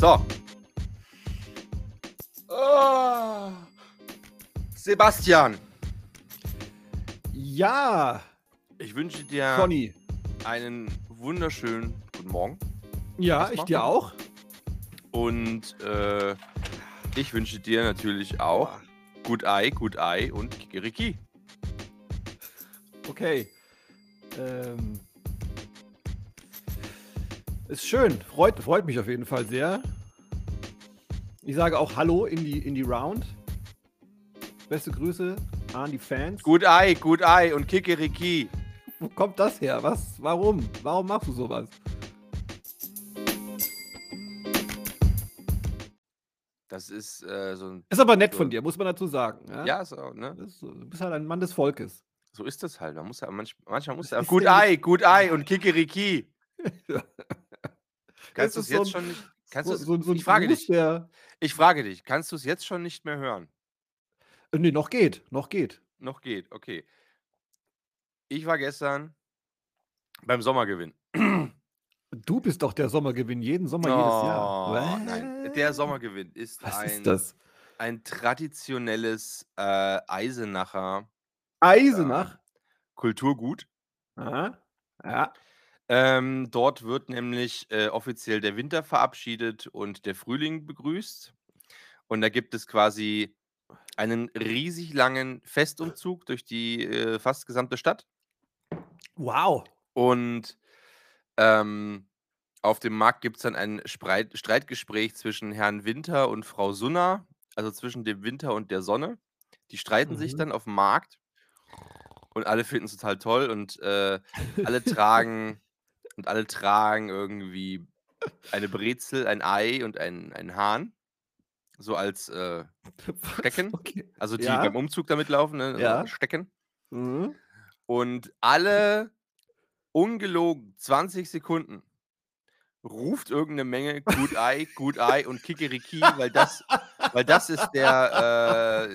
So. Oh. Sebastian, Ja, ich wünsche dir Conny. einen wunderschönen guten Morgen. Ja, ich dir auch. Und äh, ich wünsche dir natürlich auch gut Ei, gut Ei und Kikeriki. Okay. Ähm, ist schön. Freut, freut mich auf jeden Fall sehr. Ich sage auch Hallo in die, in die Round. Beste Grüße an die Fans. Gut Ei, gut Ei und Kikeriki. Wo kommt das her? Was? Warum? Warum machst du sowas? Das ist äh, so ein. Ist aber nett So. von dir, muss man dazu sagen. Ja, Ja, so, ne? So, du bist halt ein Mann des Volkes. So ist das halt. Man muss ja manch, manchmal muss ja. Gut Ei, gut Ei und Kikeriki. Kannst du es so jetzt ein- schon nicht. Kannst so, so, so ich frage Gruß, dich. Der, Ich frage dich. Kannst du es jetzt schon nicht mehr hören? äh, nee, noch geht. Noch geht. Noch geht, okay. Ich war gestern beim Sommergewinn. Du bist doch der Sommergewinn jeden Sommer, jedes Jahr. Oh, nein, der? Sommergewinn ist Was ein, ist das? ein traditionelles äh, Eisenacher Eisenach? Kulturgut. Ja. ja. Ähm, dort wird nämlich äh, offiziell der Winter verabschiedet und der Frühling begrüßt. Und da gibt es quasi einen riesig langen Festumzug durch die äh, fast gesamte Stadt. Wow. Und ähm, auf dem Markt gibt es dann ein Spreit Streitgespräch zwischen Herrn Winter und Frau Sunna, also zwischen dem Winter und der Sonne. Die streiten sich Mhm. dann auf dem Markt und alle finden es total toll und äh, alle tragen und alle tragen irgendwie eine Brezel, ein Ei und ein, ein Hahn. So als äh, Stecken? Okay. also die Ja. beim Umzug damit laufen, ne? Ja. Stecken. Mhm. Und alle ungelogen 20 Sekunden ruft irgendeine Menge gut Ei, gut Ei und Kikeriki, weil das, weil das ist der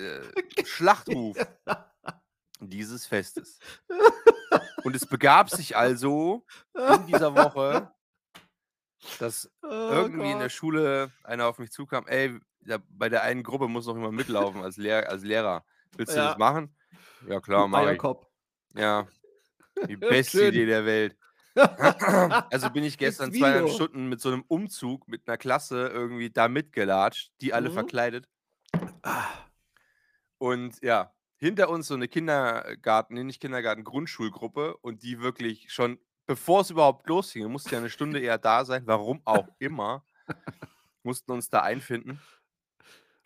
äh, Schlachtruf dieses Festes. Und es begab sich also in dieser Woche, dass Oh irgendwie in der Gott. Schule einer auf mich zukam, ey, da, bei der einen Gruppe muss noch jemand mitlaufen als, Lehr als Lehrer. Willst du Ja. das machen? Ja, klar, mach ich. Ja, die beste Schön. Idee der Welt. Also bin ich gestern zweieinhalb? Stunden mit so einem Umzug mit einer Klasse irgendwie da mitgelatscht, die alle Mhm. verkleidet. Ah, Und ja, hinter uns so eine Kindergarten, nee, nicht Kindergarten, Grundschulgruppe und die wirklich schon, bevor es überhaupt losging, wir mussten ja eine Stunde eher da sein, warum auch immer, mussten uns da einfinden.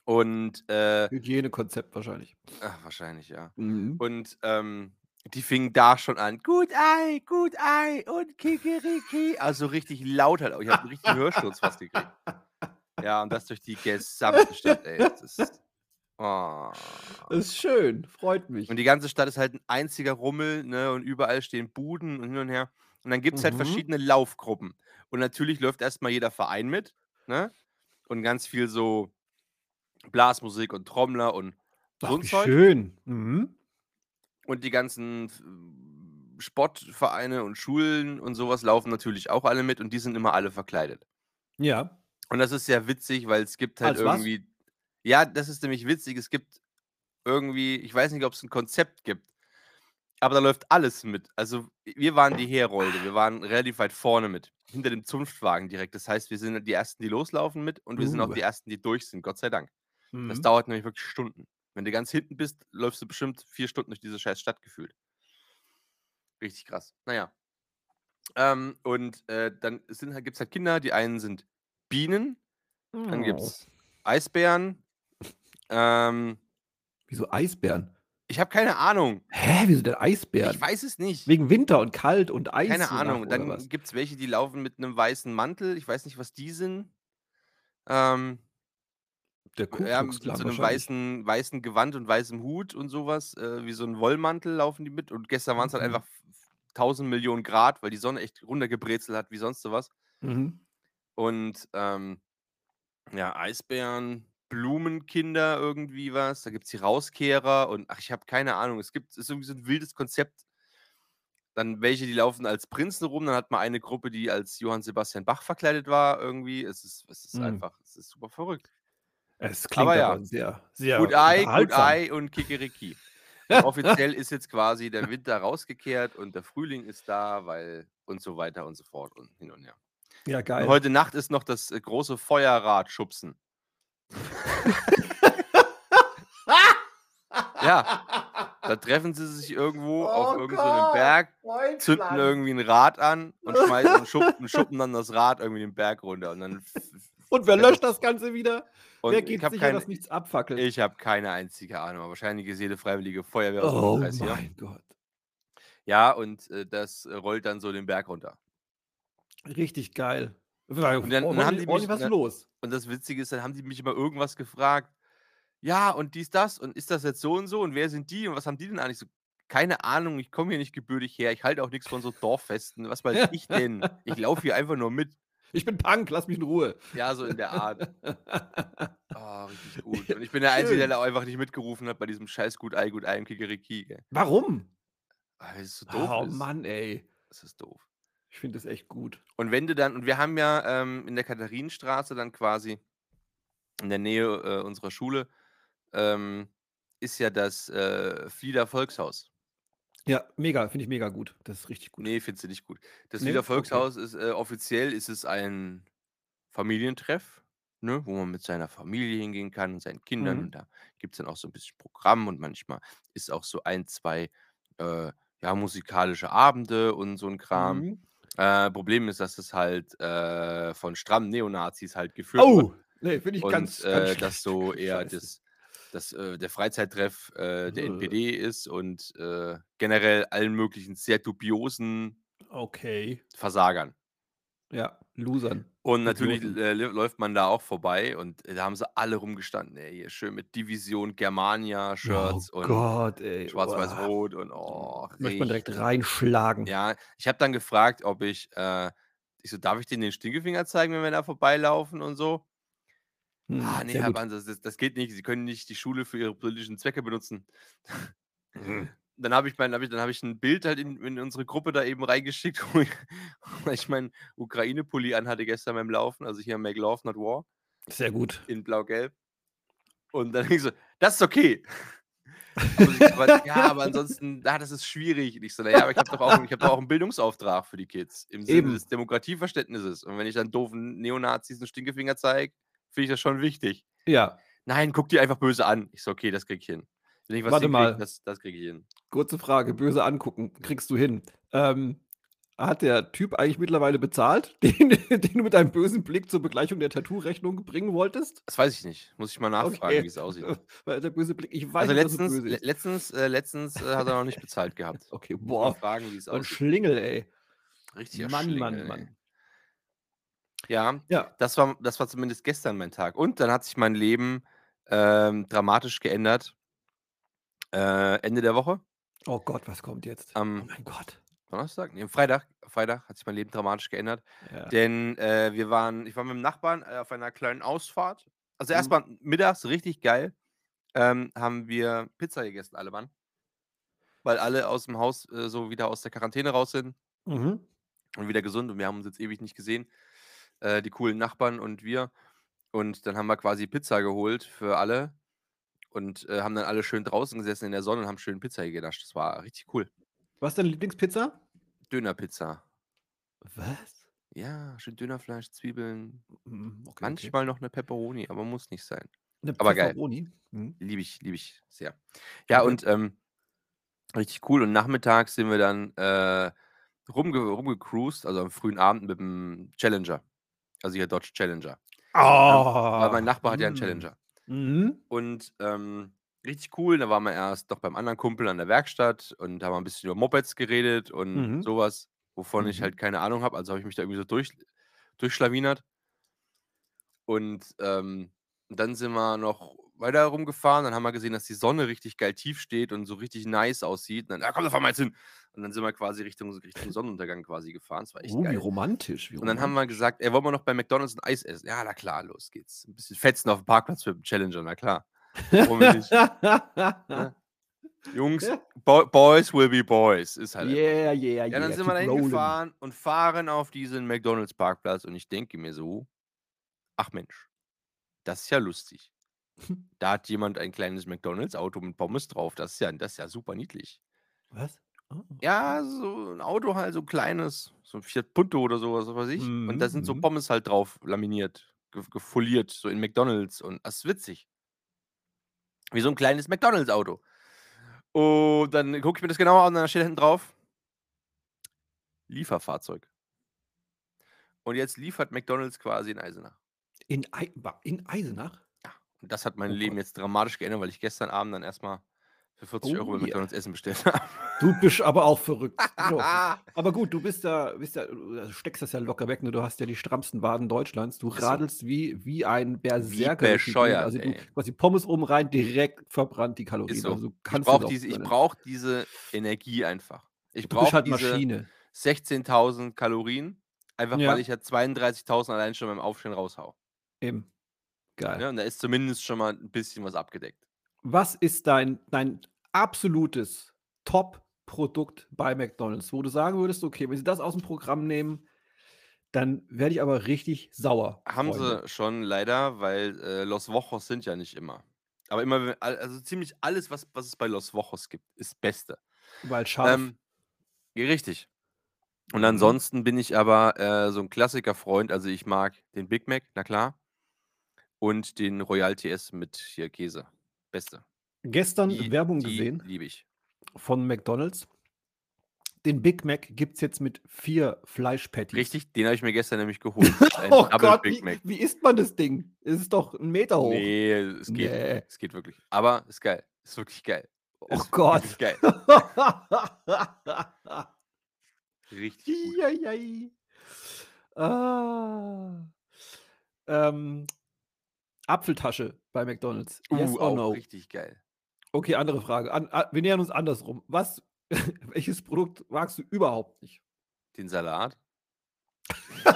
Und äh, Hygienekonzept wahrscheinlich. ach, wahrscheinlich, ja. Mhm. Und ähm, die fingen da schon an. Gut Ei, gut Ei und Kikeriki. Also richtig laut halt. auch. Ich habe einen richtigen Hörsturz fast gekriegt. Ja, und das durch die gesamte Stadt, ey. Das ist, oh. Das ist schön. Freut mich. Und die ganze Stadt ist halt ein einziger Rummel, ne? Und überall stehen Buden und hin und her. Und dann gibt es halt Mhm. verschiedene Laufgruppen. Und natürlich läuft erstmal jeder Verein mit, ne? Und ganz viel so Blasmusik und Trommler und so Ach, ein wie Zeug. schön. Mhm. Und die ganzen äh, Sportvereine und Schulen und sowas laufen natürlich auch alle mit und die sind immer alle verkleidet. Ja. Und das ist sehr witzig, weil es gibt halt Als irgendwie. Ja, das ist nämlich witzig. Es gibt irgendwie, ich weiß nicht, ob es ein Konzept gibt, aber da läuft alles mit. Also wir waren die Herolde, wir waren relativ weit vorne mit, hinter dem Zunftwagen direkt. Das heißt, wir sind die Ersten, die loslaufen mit und wir sind auch Uh. die Ersten, die durch sind, Gott sei Dank. Das Mhm. dauert nämlich wirklich Stunden. Wenn du ganz hinten bist, läufst du bestimmt vier Stunden durch diese scheiß Stadt gefühlt. Richtig krass. Naja. Ähm, und äh, dann sind, gibt es halt Kinder, die einen sind Bienen, dann gibt Oh. es Eisbären. Ähm, Wieso Eisbären? ich habe keine Ahnung. Hä? Wieso denn Eisbären? Ich weiß es nicht. Wegen Winter und kalt und Eis. Keine Ahnung. nach, Dann gibt es welche, die laufen mit einem weißen Mantel. Ich weiß nicht, was die sind. Ähm, Der Ku ja, mit so einem weißen, weißen Gewand und weißem Hut und sowas. Äh, wie so ein Wollmantel laufen die mit. Und gestern waren es halt Mhm. einfach 1000 Millionen Grad, weil die Sonne echt runtergebrezelt hat, wie sonst sowas. Mhm. Und ähm, ja, Eisbären, Blumenkinder, irgendwie was. Da gibt es die Rauskehrer und ach, ich habe keine Ahnung. Es gibt, es ist irgendwie so ein wildes Konzept. dann welche, die laufen als Prinzen rum, dann hat man eine Gruppe, die als Johann Sebastian Bach verkleidet war irgendwie. Es ist, es ist Mhm. einfach, es ist super verrückt. Es klingt Aber aber, ja. sehr, sehr Good Eye, Good. Eye und Kikeriki. Und offiziell ist jetzt quasi der Winter rausgekehrt und der Frühling ist da, weil und so weiter und so fort und hin und her. Ja, Und geil. heute Nacht ist noch das äh, große Feuerrad schubsen. Ja, da treffen sie sich irgendwo auf Oh irgendeinem so Berg, Freundchen. zünden irgendwie ein Rad an und schmeißen und schuppen, schuppen dann das Rad irgendwie den Berg runter. Und dann Und wer löscht das Ganze wieder? und wer ich geht habe sicher, keine, dass nichts abfackelt? ich hab keine einzige Ahnung, aber wahrscheinlich ist jede freiwillige Feuerwehr aus dem oh Umkreis hier. mein Gott. Ja, und äh, das rollt dann so den Berg runter. Richtig geil. Weil, Und dann- oh, dann haben die mich- was dann- los. Und das Witzige ist, dann haben die mich immer irgendwas gefragt. Ja, und dies, das, und ist das jetzt so und so? Und wer sind die? Und was haben die denn eigentlich so? Keine Ahnung, ich komme hier nicht gebürtig her. Ich halte auch nichts von so Dorffesten. Was weiß ich denn? Ich laufe hier einfach nur mit. Ich bin Punk, lass mich in Ruhe. Ja, so in der Art. Oh, richtig gut. Und ich bin der Einzige, der da einfach nicht mitgerufen hat bei diesem scheiß Gut Ei, Gut Ei im Kikeriki. Warum? Ah, Das ist so doof. oh ist. Mann, ey. Das ist doof. Ich finde das echt gut. Und wenn du dann, und wir haben ja ähm, in der Katharinenstraße dann quasi in der Nähe äh, unserer Schule, ähm, ist ja das äh, Flieder Volkshaus. Ja, mega, finde ich mega gut. Das ist richtig gut. Nee, findest du nicht gut. Das Nee? Flieder Okay. Volkshaus ist äh, offiziell ist es ein Familientreff, ne, wo man mit seiner Familie hingehen kann und seinen Kindern. Mhm. Und da gibt es dann auch so ein bisschen Programm und manchmal ist auch so ein, zwei äh, ja, musikalische Abende und so ein Kram. Mhm. Äh, Problem ist, dass es halt äh, von strammen Neonazis halt geführt wird. Oh, nee, finde ich und ganz, äh, ganz dass schlecht. so eher Scheiße. das, das, äh, der Freizeittreff äh, der Äh. NPD ist und äh, generell allen möglichen sehr dubiosen Okay. Versagern. Ja, Losern. Und natürlich äh, lä- läuft man da auch vorbei und äh, da haben sie alle rumgestanden, ey, hier schön mit Division Germania Shirts oh und schwarz-weiß-rot und oh, Möchte man direkt reinschlagen. Ja, ich habe dann gefragt, ob ich, äh, ich so, darf ich denen den Stinkefinger zeigen, wenn wir da vorbeilaufen und so? Hm, Ah, nee, Herr. Banse, das, das geht nicht. Sie können nicht die Schule für Ihre politischen Zwecke benutzen. Mhm. Dann habe ich, mein, hab ich, dann hab ich ein Bild halt in, in unsere Gruppe da eben reingeschickt, wo ich, weil ich meinen Ukraine-Pulli anhatte gestern beim Laufen, also hier Make Love Not War Sehr gut. in blau-gelb. Und dann ich so, das ist okay. Aber sie so, "Was? ja, aber ansonsten, ja, das ist schwierig. Und ich so, naja, aber ich habe doch, auch- ich hab doch auch einen Bildungsauftrag für die Kids im Sinne Eben. des Demokratieverständnisses. Und wenn ich dann doofen Neonazis einen Stinkefinger zeige, finde ich das schon wichtig. Ja, Nein, guck die einfach böse an. Ich so, okay, das krieg ich hin. Wenn ich was Warte hinkrieg, mal. das, das krieg ich hin. kurze Frage. Böse angucken. Kriegst du hin. Ähm, hat der Typ eigentlich mittlerweile bezahlt, den, den du mit deinem bösen Blick zur Begleichung der Tattoo-Rechnung bringen wolltest? Das weiß ich nicht. Muss ich mal nachfragen, wie es aussieht. Weil der böse Blick, ich weiß Also nicht, letztens, böse ist. letztens, äh, letztens äh, hat er noch nicht bezahlt gehabt. Okay, boah. fragen, wie es So ein aussieht. Schlingel, ey. Richtiger Mann, Schlingel, Mann, ey. Mann. Ja, Ja. das war, das war zumindest gestern mein Tag. Und dann hat sich mein Leben ähm, dramatisch geändert. Äh, Ende der Woche, Oh Gott, was kommt jetzt? Am- oh mein Gott. Donnerstag, nee, Freitag, Freitag hat sich mein Leben dramatisch geändert. Ja. Denn äh, wir waren, ich war mit dem Nachbarn äh, auf einer kleinen Ausfahrt. Also Mhm. erstmal mittags, richtig geil, ähm, haben wir Pizza gegessen, alle Mann. Weil alle aus dem Haus äh, so wieder aus der Quarantäne raus sind Mhm. und wieder gesund und wir haben uns jetzt ewig nicht gesehen. Äh, die coolen Nachbarn und wir. Und dann haben wir quasi Pizza geholt für alle und äh, haben dann alle schön draußen gesessen in der Sonne und haben schön Pizza genascht. Das war richtig cool. Was ist deine Lieblingspizza? Dönerpizza. Was? Ja, schön Dönerfleisch, Zwiebeln, Mhm, okay, okay. manchmal noch eine Pepperoni, aber muss nicht sein. Eine aber geil. Pfefferoni? Mhm. Liebe ich, liebe ich sehr. Ja, Okay. und ähm, richtig cool. Und nachmittags sind wir dann äh, rumge rumgecruised, also am frühen Abend mit dem Challenger. Also hier Dodge Challenger. Weil mein Nachbar hat ja einen mm. Challenger. Mhm. Und ähm, richtig cool. Da waren wir erst noch beim anderen Kumpel an der Werkstatt und haben ein bisschen über Mopeds geredet und Mhm. sowas, wovon ich Mhm. halt keine Ahnung habe. Also habe ich mich da irgendwie so durch, durchschlawinert. Und ähm, dann sind wir noch weiter rumgefahren. Dann haben wir gesehen, dass die Sonne richtig geil tief steht und so richtig nice aussieht. Und dann, ja, komm, da fahren wir jetzt hin. Und dann sind wir quasi Richtung, Richtung Sonnenuntergang quasi gefahren. Das war echt wie geil. romantisch. Wie Und dann haben wir gesagt, ey, wollen wir noch bei McDonalds ein Eis essen? Ja, na klar, los geht's. Ein bisschen fetzen auf dem Parkplatz mit dem Challenger, na klar. Warum nicht? Jungs, Ja. Bo Boys will be Boys. Ist halt. einfach. Yeah, yeah, Ja, dann yeah. sind wir da rolling. hingefahren und fahren auf diesen McDonalds-Parkplatz und ich denke mir so, ach Mensch, das ist ja lustig. Da hat jemand ein kleines McDonalds-Auto mit Pommes drauf. Das ist ja, das ist ja super niedlich. Was? Oh. Ja, so ein Auto halt, so ein kleines, so ein Fiat Punto oder sowas, was weiß ich. Und da sind so Mhm. Pommes halt drauf laminiert, ge gefoliert, so in McDonalds. Und das ist witzig. Wie so ein kleines McDonalds-Auto. Und dann gucke ich mir das genauer an und dann steht hinten drauf: Lieferfahrzeug. Und jetzt liefert McDonalds quasi in Eisenach. In, wa- in Eisenach? Und das hat mein Oh Leben Gott. jetzt dramatisch geändert, weil ich gestern Abend dann erstmal für 40 Euro Oh bei yeah. McDonalds Essen bestellt habe. Du bist aber auch verrückt. Ja. Aber gut, du bist ja, bist ja, du steckst das ja locker weg, ne? Du hast ja die strammsten Waden Deutschlands. Du radelst wie, wie ein Berserker. Gegend. bescheuert, Also du quasi Pommes oben rein, direkt verbrannt die Kalorien. So. Also Ich brauche diese, ich brauch diese Energie einfach. Ich brauche halt diese Maschine. 16.000 Kalorien, einfach Ja. weil ich ja 32.000 allein schon beim Aufstehen raushau. Eben. Geil. Ne? Und da ist zumindest schon mal ein bisschen was abgedeckt. Was ist dein, dein absolutes Top-Produkt bei McDonalds, wo du sagen würdest, okay, wenn sie das aus dem Programm nehmen, dann werde ich aber richtig sauer. Haben Freunde. sie schon leider, weil äh, Los Wochos sind ja nicht immer. Aber immer, also ziemlich alles, was, was es bei Los Wochos gibt, ist Beste. Weil scharf. Ähm, richtig. Und Mhm. ansonsten bin ich aber äh, so ein Klassiker-Freund. Also ich mag den Big Mac, na klar. Und den Royal TS mit hier Käse. Beste. Gestern Die, Werbung die gesehen liebe ich. von McDonalds. Den Big Mac gibt es jetzt mit vier Fleischpatties. Richtig, den habe ich mir gestern nämlich geholt. Oh Double Gott, Big wie, Mac. wie isst man das Ding? Es ist doch ein Meter hoch. Nee, es geht. Nee. Es geht wirklich. Aber ist geil. Ist wirklich geil. Oh Ist Gott. wirklich geil. Richtig gut. Ah. ähm, Apfeltasche bei McDonalds. Yes Uh, or auch no? richtig geil. Okay, andere Frage. An, a- wir nähern uns andersrum. Was, welches Produkt magst du überhaupt nicht? Den Salat.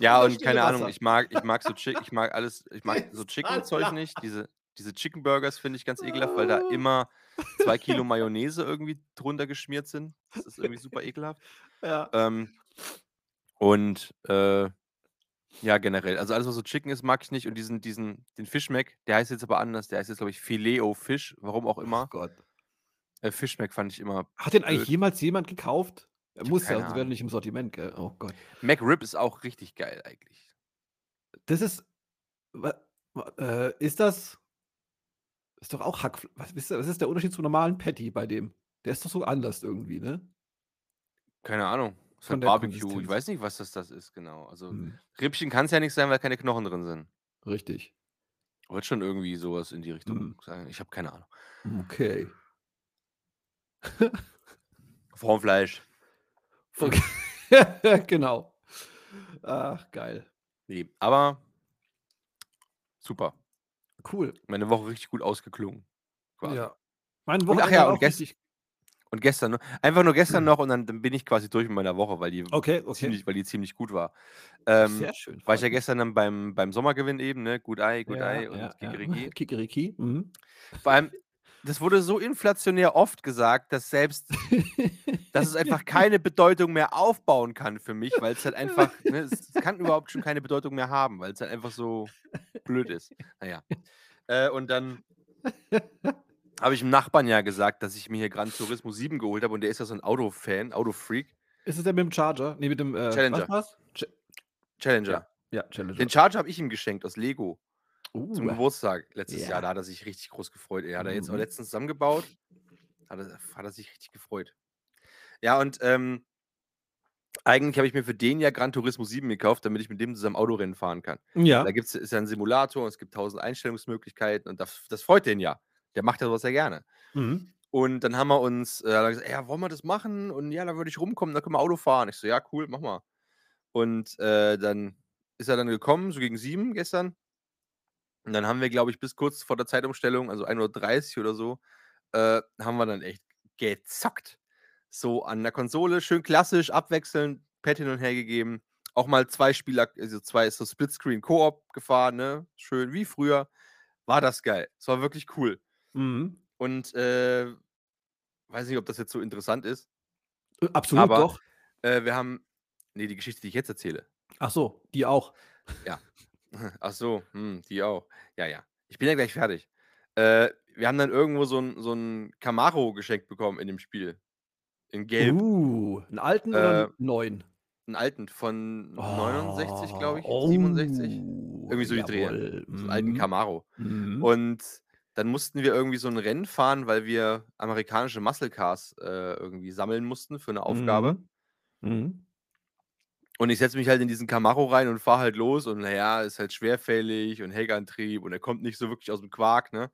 Ja, und stille keine Ahnung, Wasser. ich mag, ich mag so Chick, ich mag alles, ich mag so Chicken-Zeug nicht. Diese, diese Chicken Burgers finde ich ganz ekelhaft, weil da immer zwei Kilo Mayonnaise irgendwie drunter geschmiert sind. Das ist irgendwie super ekelhaft. Ja. Ähm, und äh, ja, generell. Also alles, was so Chicken ist, mag ich nicht. Und diesen, diesen, den Fischmeck, der heißt jetzt aber anders. Der heißt jetzt, glaube ich, Fileo Fisch, warum auch Oh immer. Gott. Äh, Fischmeck fand ich immer. Hat den eigentlich jemals jemand gekauft? Er hab muss ja, sonst wäre nicht im Sortiment, gell? Oh Gott. McRib ist auch richtig geil eigentlich. Das ist. Äh, ist das. Ist doch auch Hackfleisch. Was, ist der- was ist der Unterschied zum normalen Patty bei dem? Der ist doch so anders irgendwie, ne? Keine Ahnung. Von Barbecue. Ich weiß nicht, was das, das ist genau. Also Hm, Rippchen kann es ja nicht sein, weil keine Knochen drin sind. richtig. Wird schon irgendwie sowas in die Richtung Hm. sein. Ich habe keine Ahnung. Okay. Formfleisch. okay. genau. Ach, geil. Nee, aber super. Cool. Meine Woche richtig gut ausgeklungen. Quasi. Ja. Mein Und ach ja, und gest richtig. Und gestern noch. Einfach nur gestern noch und dann, dann bin ich quasi durch mit meiner Woche, weil die Okay, okay. ziemlich, weil die ziemlich gut war. Ähm, Sehr schön. war ich ja gestern dann beim, beim Sommergewinn eben, ne? Good Eye, Good Ja, Eye und ja, ja. Kikeriki. Kikeriki. Mhm. Vor allem, das wurde so inflationär oft gesagt, dass selbst, dass es einfach keine Bedeutung mehr aufbauen kann für mich, weil es halt einfach, ne, es, es kann überhaupt schon keine Bedeutung mehr haben, weil es halt einfach so blöd ist. Naja. Äh, und dann habe ich dem Nachbarn ja gesagt, dass ich mir hier Gran Turismo 7 geholt habe und der ist ja so ein Autofan, Autofreak. Ist es der mit dem Charger? Nee, mit dem. Äh, Challenger. Was? Ch Challenger. ja, ja, Challenger. Den Charger habe ich ihm geschenkt aus Lego zum uh, Geburtstag letztes Ja. Jahr. Da hat er sich richtig groß gefreut. Er hat er jetzt auch Mhm. letztens zusammengebaut. Hat er, hat er sich richtig gefreut. Ja, und ähm, eigentlich habe ich mir für den ja Gran Turismo 7 gekauft, damit ich mit dem zusammen Autorennen fahren kann. ja. Da gibt's, ist ja ein Simulator und es gibt tausend Einstellungsmöglichkeiten und das, das freut den ja. Der macht ja sowas ja gerne. Mhm. Und dann haben wir uns, äh, gesagt, ja, wollen wir das machen? Und ja, da würde ich rumkommen, da können wir Auto fahren. Ich so, ja, cool, mach mal. Und äh, dann ist er dann gekommen, so gegen sieben gestern. Und dann haben wir, glaube ich, bis kurz vor der Zeitumstellung, also 1.30 Uhr oder so, äh, haben wir dann echt gezockt. So an der Konsole, schön klassisch, abwechselnd, Pad hin und her gegeben. Auch mal zwei Spieler, also zwei so Splitscreen Koop gefahren, ne? Schön wie früher. war das geil. Es war wirklich cool. Mhm. Und, äh, weiß nicht, ob das jetzt so interessant ist. Äh, absolut Aber doch. Äh, wir haben ne, die Geschichte, die ich jetzt erzähle. Ach so, die auch. Ja. Ach so, hm, die auch. Ja, ja. Ich bin ja gleich fertig. Äh, wir haben dann irgendwo so 'n so 'n Camaro geschenkt bekommen in dem Spiel. In Gelb. Uh, 'n alten oder Äh 'n neuen? 'N alten von 69, glaube ich, Oh, 67. oh, Irgendwie so die Dreh. jawohl. So 'n alten Mhm. Camaro. Mhm. Und dann mussten wir irgendwie so 'n Rennen fahren, weil wir amerikanische Muscle Cars, äh, irgendwie sammeln mussten für 'ne Aufgabe. Mhm. Mhm. Und ich setze mich halt in diesen Camaro rein und fahre halt los und na ja, ist halt schwerfällig und Heckantrieb und er kommt nicht so wirklich aus'm Quark, ne?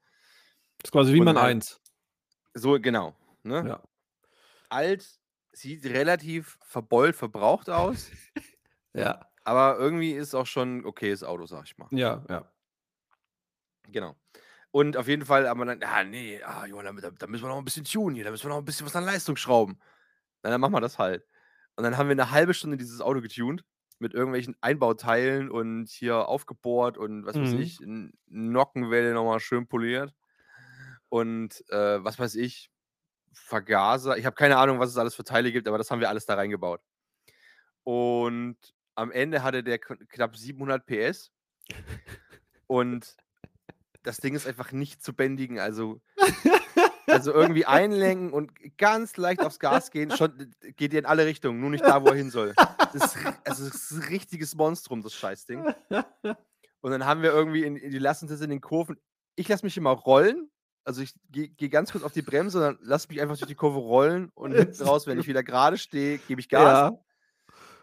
Ist quasi wie Und mein halt 1. So, genau, ne? Ja. Alt, sieht relativ verbeult, verbraucht aus. Ja. Aber irgendwie ist auch schon okayes Auto, sage ich mal. Ja, ja. Genau. Und auf jeden Fall haben wir dann: „Ah, ne, ah, Johann, da da müssen wir noch 'n bisschen tunen hier, da müssen wir noch 'n bisschen was an Leistung schrauben.“ Na, dann machen wir das halt. Und dann haben wir 'ne halbe Stunde dieses Auto getuned mit irgendwelchen Einbauteilen und hier aufgebohrt und was weiß Mhm. ich, N Nockenwelle noch mal schön poliert. Und, äh, was weiß ich, Vergaser. Ich habe keine Ahnung, was es alles für Teile gibt, aber das haben wir alles da reingebaut. Und am Ende hatte der knapp 700 PS. Und das Ding ist einfach nicht zu bändigen. Also also irgendwie einlenken und ganz leicht aufs Gas gehen, schon geht der in alle Richtungen, nur nicht da, wo er hin soll. Das ist also, das ist 'n richtiges Monstrum, das Scheißding. Und dann haben wir irgendwie in die lassen das in den Kurven ich lasse mich immer rollen. Also, ich gehe gehe ganz kurz auf die Bremse, dann lasse mich einfach durch die Kurve rollen und hinten raus, wenn ich wieder gerade stehe, gebe ich Gas. Ja.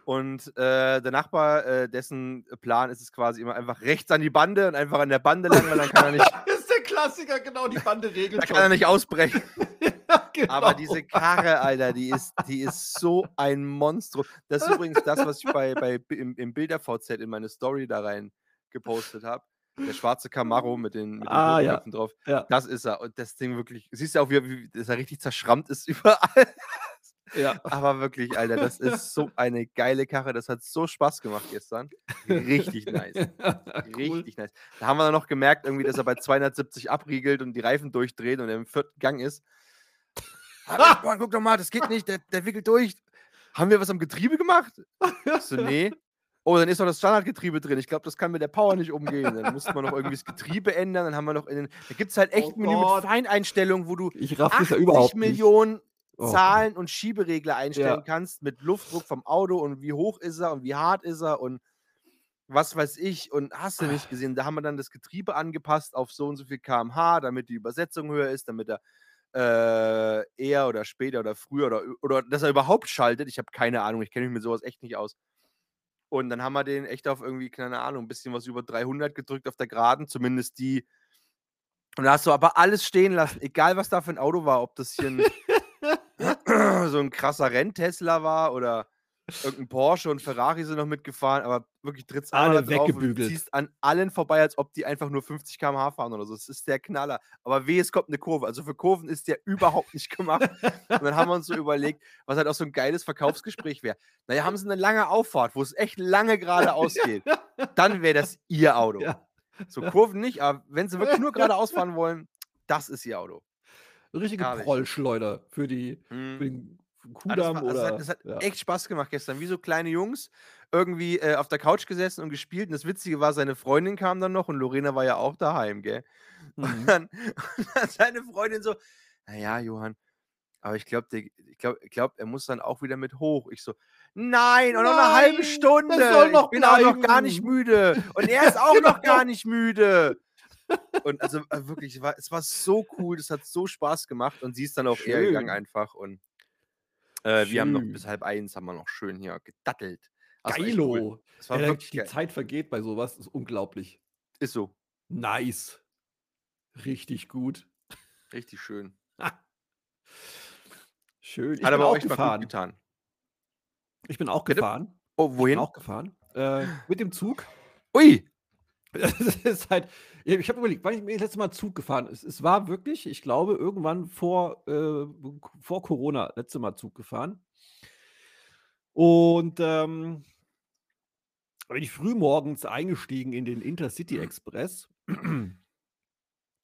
Und, äh, der Nachbar, äh, dessen Plan ist es quasi immer einfach rechts an die Bande und einfach an der Bande lang, weil dann kann er nicht Das ist der Klassiker, genau, die Bande regelt da kann er nicht ausbrechen. Ja, genau. Aber diese Karre, Alter, die ist die ist so ein Monstrum. Das ist übrigens das, was ich bei bei im im Bilder-VZ in meine Story da rein gepostet habe. Der schwarze Camaro mit den mit den Ah, ja. Drauf. Ja. Das ist er. Und das Ding wirklich siehst du auch, wie wie dass er richtig zerschrammt ist überall. Ja. Aber wirklich, Alter, das ist so eine geile Karre. Das hat so Spaß gemacht gestern. Richtig nice. Cool. Richtig nice. Da haben wir dann noch gemerkt, irgendwie, dass er bei 270 abriegelt und die Reifen durchdreht und er im vierten Gang ist. Ah, Mann, guck doch mal, das geht nicht, der, der wickelt durch. Haben wir was am Getriebe gemacht? So, nee. Oh, dann ist noch das Standardgetriebe drin. Ich glaube, das kann mit der Power nicht umgehen. Dann musste man noch irgendwie das Getriebe ändern. Dann haben wir noch in den. Da gibt es halt echt Oh ein Menü mit. Feineinstellungen, wo du Ich raff das ja 80 überhaupt nicht. Millionen. Zahlen und Schieberegler einstellen Ja. kannst mit Luftdruck vom Auto und wie hoch ist er und wie hart ist er und was weiß ich und hast du nicht gesehen. Da haben wir dann das Getriebe angepasst auf so und so viel km/h, damit die Übersetzung höher ist, damit er äh, eher oder später oder früher oder, oder dass er überhaupt schaltet. Ich habe keine Ahnung, ich kenne mich mit sowas echt nicht aus. Und dann haben wir den echt auf irgendwie, keine Ahnung, ein bisschen was über 300 gedrückt auf der Geraden, zumindest die. Und da hast du aber alles stehen lassen, egal was da für ein Auto war, ob das hier ein, so ein krasser Renntesla war oder irgendein Porsche und Ferrari sind noch mitgefahren, aber wirklich trittst Alle drauf und ziehst an allen vorbei, als ob die einfach nur 50 km/h fahren oder so. Das ist der Knaller. Aber weh, es kommt eine Kurve. Also für Kurven ist der überhaupt nicht gemacht. Und dann haben wir uns so überlegt, was halt auch so ein geiles Verkaufsgespräch wäre. Naja, haben sie eine lange Auffahrt, wo es echt lange geradeaus geht. Dann wäre das ihr Auto. Ja. So Kurven nicht, aber wenn sie wirklich nur geradeaus fahren wollen, das ist ihr Auto. Richtige Herrlich. Prollschleuder für die Mhm. für den Ah, das Kudamm also oder das hat, das hat ja. echt Spaß gemacht gestern. Wie so kleine Jungs irgendwie äh, auf der Couch gesessen und gespielt. Und das Witzige war, seine Freundin kam dann noch und Lorena war ja auch daheim, gell? Und Mhm. dann, und dann seine Freundin so, naja, Johann, aber ich glaube, ich glaube, ich glaub, er muss dann auch wieder mit hoch. Ich so, nein, und noch eine halbe Stunde. ich bin auch noch gar nicht bleiben. müde. Und er ist auch noch Genau. gar nicht müde. Und also äh, wirklich, es war, es war so cool, das hat so Spaß gemacht und sie ist dann auch eher gegangen Schön. einfach und äh, wir haben noch Schön. bis halb eins haben wir noch schön hier gedattelt. Das echt cool. Geilo. Das war Ja, wirklich die geil. Zeit vergeht bei sowas, ist unglaublich. Ist so. Nice. Richtig gut. Richtig schön. Schön. Ich Hat bin aber auch gefahren. getan. Ich bin auch Bitte? gefahren. Oh, Ich bin wohin? auch gefahren. Äh, mit dem Zug. Ui! Das ist halt, ich habe überlegt, wann ich mir das letzte Mal Zug gefahren ist. Es war wirklich, ich glaube, irgendwann vor, äh, vor Corona letzte Mal Zug gefahren. Und ähm, bin ich früh morgens eingestiegen in den Intercity Express.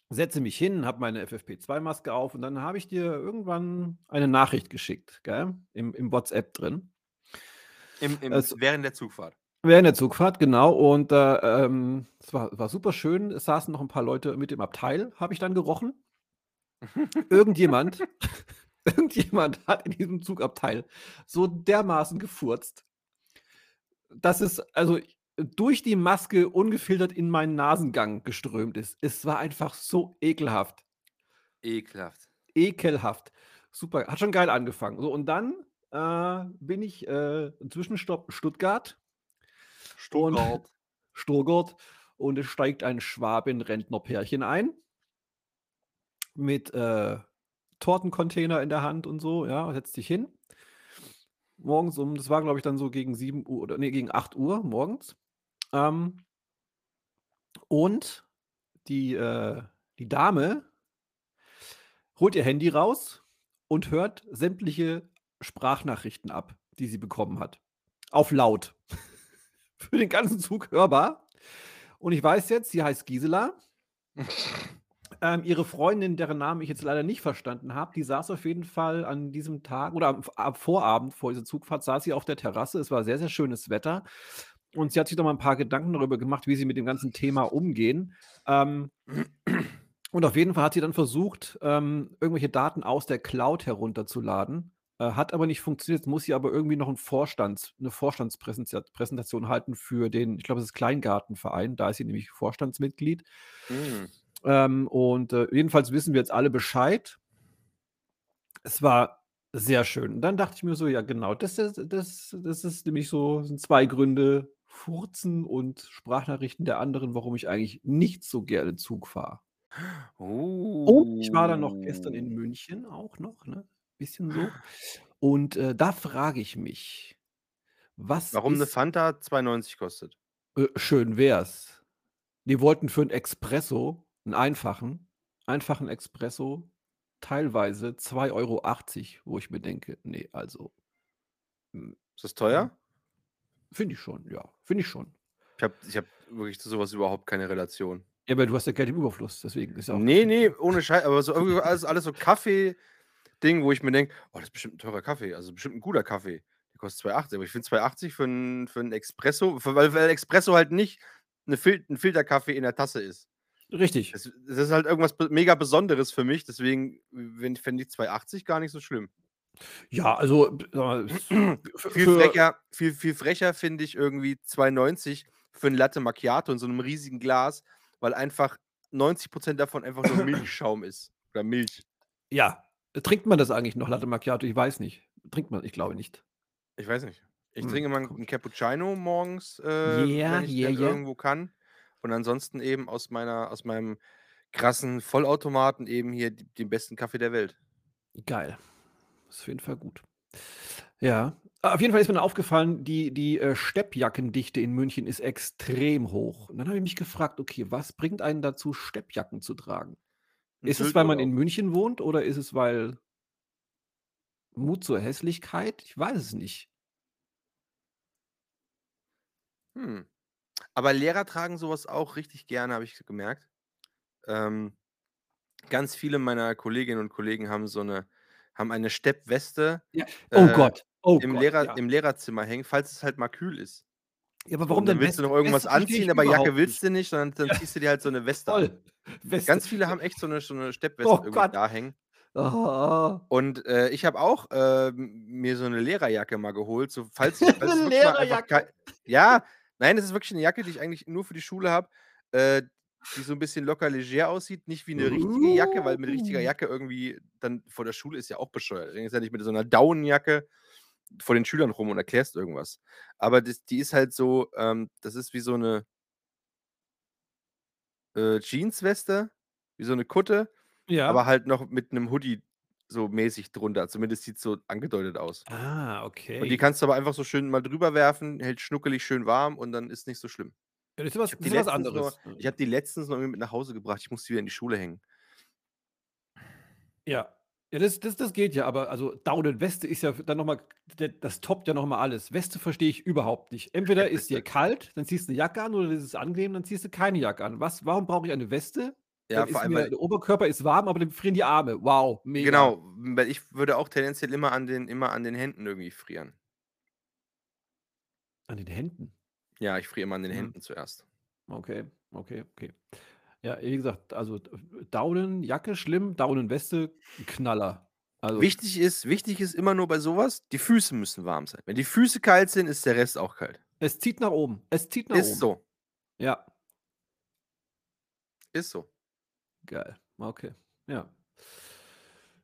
Setze mich hin, habe meine FFP2-Maske auf und dann habe ich dir irgendwann eine Nachricht geschickt, gell, im im WhatsApp drin. Im im Es während der Zugfahrt? Während der Zugfahrt, genau. Und, äh, ähm, es war war superschön. Es saßen noch 'n paar Leute mit im Abteil, habe ich dann gerochen. Irgendjemand irgendjemand hat in diesem Zugabteil so dermaßen gefurzt dass es also durch die Maske ungefiltert in meinen Nasengang geströmt ist. Es war einfach so ekelhaft. Ekelhaft. Ekelhaft. Super, hat schon geil angefangen. So und dann, äh, bin ich, äh Zwischenstopp Stuttgart. Und Stuttgart. Stuttgart und es steigt ein Schwaben-Rentnerpärchen ein mit, äh, Tortencontainer in der Hand und so, ja, setzt sich hin. Morgens um das war, glaube ich, dann so gegen 7:00 oder ne, gegen 8:00 morgens. Ähm und die, äh die Dame holt ihr Handy raus und hört sämtliche Sprachnachrichten ab, die sie bekommen hat. Auf laut. Für den ganzen Zug hörbar. Und ich weiß jetzt, sie heißt Gisela. Ähm, ihre Freundin, deren Namen ich jetzt leider nicht verstanden habe, die saß auf jeden Fall an diesem Tag oder am am Vorabend vor dieser Zugfahrt saß sie auf der Terrasse. Es war sehr, sehr schönes Wetter. Und sie hat sich noch mal 'n paar Gedanken darüber gemacht, wie sie mit dem ganzen Thema umgehen. Ähm, und auf jeden Fall hat sie dann versucht, ähm, irgendwelche Daten aus der Cloud herunterzuladen, äh, hat aber nicht funktioniert. Jetzt muss sie aber irgendwie noch 'n Vorstands 'ne Vorstandspräsentia Präsentation halten für den ich glaube, das ist Kleingartenverein, da ist sie nämlich Vorstandsmitglied. Hm. Ähm, und, äh, jedenfalls wissen wir jetzt alle Bescheid. Es war sehr schön. Und dann dachte ich mir so: „Ja, genau, das ist das das ist nämlich so sind 2 Gründe, Furzen und Sprachnachrichten der anderen, warum ich eigentlich nicht so gerne Zug fahre.“ Und ich war dann noch gestern in Oh. München auch noch, ne, bisschen so. Und, äh, da frage ich mich, was Warum 'ne ist Fanta 2,90 kostet? Äh, schön wär's. Die wollten für 'n Espresso 'n einfachen einfachen Espresso teilweise 2,80 €, wo ich mir denke: „Ne, also“ hm, Ist das teuer? Finde ich schon, ja. Finde ich schon. Ich habe ich habe wirklich zu so was überhaupt keine Relation. Ja, aber du hast ja Geld im Überfluss, deswegen ist ja auch Ne, ne, ohne Schei aber so irgendwie alles alles so Kaffee-Ding, wo ich mir denke: „Oh, das ist bestimmt 'n teurer Kaffee, also bestimmt 'n guter Kaffee. Der kostet 2,80 €.“ Aber ich finde 2,80 € für für 'n Espresso v weil weil Espresso halt nicht 'ne Fil 'n Filterkaffee in der Tasse ist. Richtig. Es das ist halt irgendwas mega Besonderes für mich, deswegen fände ich 2,80 € gar nicht so schlimm. Ja, also, für Viel für frecher viel viel frecher finde ich irgendwie 2,90 € für 'n Latte Macchiato in so 'nem riesigen Glas, weil einfach 90 % davon einfach nur Milchschaum ist oder Milch. Ja. Trinkt man das eigentlich noch, Latte Macchiato? Ich weiß nicht. Trinkt man? Ich glaube nicht. Ich weiß nicht. Ich Hm, trinke immer 'n 'n komisch. Cappuccino morgens, äh, Ja, wenn ich denn ja. irgendwo kann. Und ansonsten eben aus meiner aus meinem krassen Vollautomaten eben hier den besten Kaffee der Welt. Geil. Ist auf jeden Fall gut. Ja. Auf jeden Fall ist mir aufgefallen, die die, äh, Steppjackendichte in München ist extrem hoch. Und dann habe ich mich gefragt: „Okay, was bringt einen dazu, Steppjacken zu tragen?“ Ist es, weil man in München wohnt oder ist es, weil Mut zur Hässlichkeit? Ich weiß es nicht. Hm. Aber Lehrer tragen so was auch richtig gerne, habe ich gemerkt. Ähm, ganz viele meiner Kolleginnen und Kollegen haben so 'ne haben eine Steppweste, Ja. Oh äh, Gott, oh im Gott, Lehrer ja. im Lehrerzimmer hängen, falls es halt mal kühl ist. Ja, aber So, warum und dann willst du noch irgendwas Weste anziehen, aber Jacke willst du nicht, sondern dann ziehst du dir halt so 'ne Weste an. Voll. Weste. Ganz viele haben echt so 'ne so 'ne Steppweste Oh irgendwie Gott. da hängen. Oh. Und, äh, ich habe auch, ähm, mir so 'ne Lehrerjacke mal geholt, so falls ich falls 'Ne es einfach Lehrerjacke. ja, nein, das ist wirklich 'ne Jacke, die ich eigentlich nur für die Schule habe, äh, die so 'n bisschen locker leger aussieht, nicht wie 'ne richtige Jacke, weil mit richtiger Uh. Jacke irgendwie dann vor der Schule ist ja auch bescheuert. Rennst ja nicht mit so 'ner Daunenjacke vor den Schülern rum und erklärst irgendwas. Aber das die ist halt so ähm, das ist wie so 'ne äh, Jeansweste, wie so 'ne Kutte, aber Ja. halt noch mit 'nem Hoodie so mäßig drunter. Zumindest sieht's so angedeutet aus. Ah, Und die okay. kannst du aber einfach so schön mal drüber werfen, hält schnuckelig schön warm und dann ist nicht so schlimm. Ja, das ist Ich was habe das die ist was letztens noch anderes. ich habe die letztens noch irgendwie mit nach Hause gebracht. Ich musste die wieder in die Schule hängen. Ja. Ja, das das das geht ja, aber also Daunenweste ist ja dann noch mal d das toppt ja noch mal alles. Weste verstehe ich überhaupt nicht. Entweder ist dir kalt, dann ziehst du 'ne Jacke an oder ist es angenehm, dann ziehst du keine Jacke an. Was warum brauche ich eine Weste? Ja, Dann vor allem, mir weil der Oberkörper ist warm, aber dann frieren die Arme. Wow, mega. Genau, weil ich würde auch tendenziell immer an den immer an den Händen irgendwie frieren. An den Händen? Ja, ich friere immer an den Mhm. Händen zuerst. Okay, okay, okay. Ja, wie gesagt, also D Daunenjacke schlimm, Daunenweste Knaller. Also Wichtig ist wichtig ist immer nur bei so was, die Füße müssen warm sein. Wenn die Füße kalt sind, ist der Rest auch kalt. Es zieht nach oben. Es zieht nach Ist oben. so. Ja. Ist so. Geil. Okay, ja.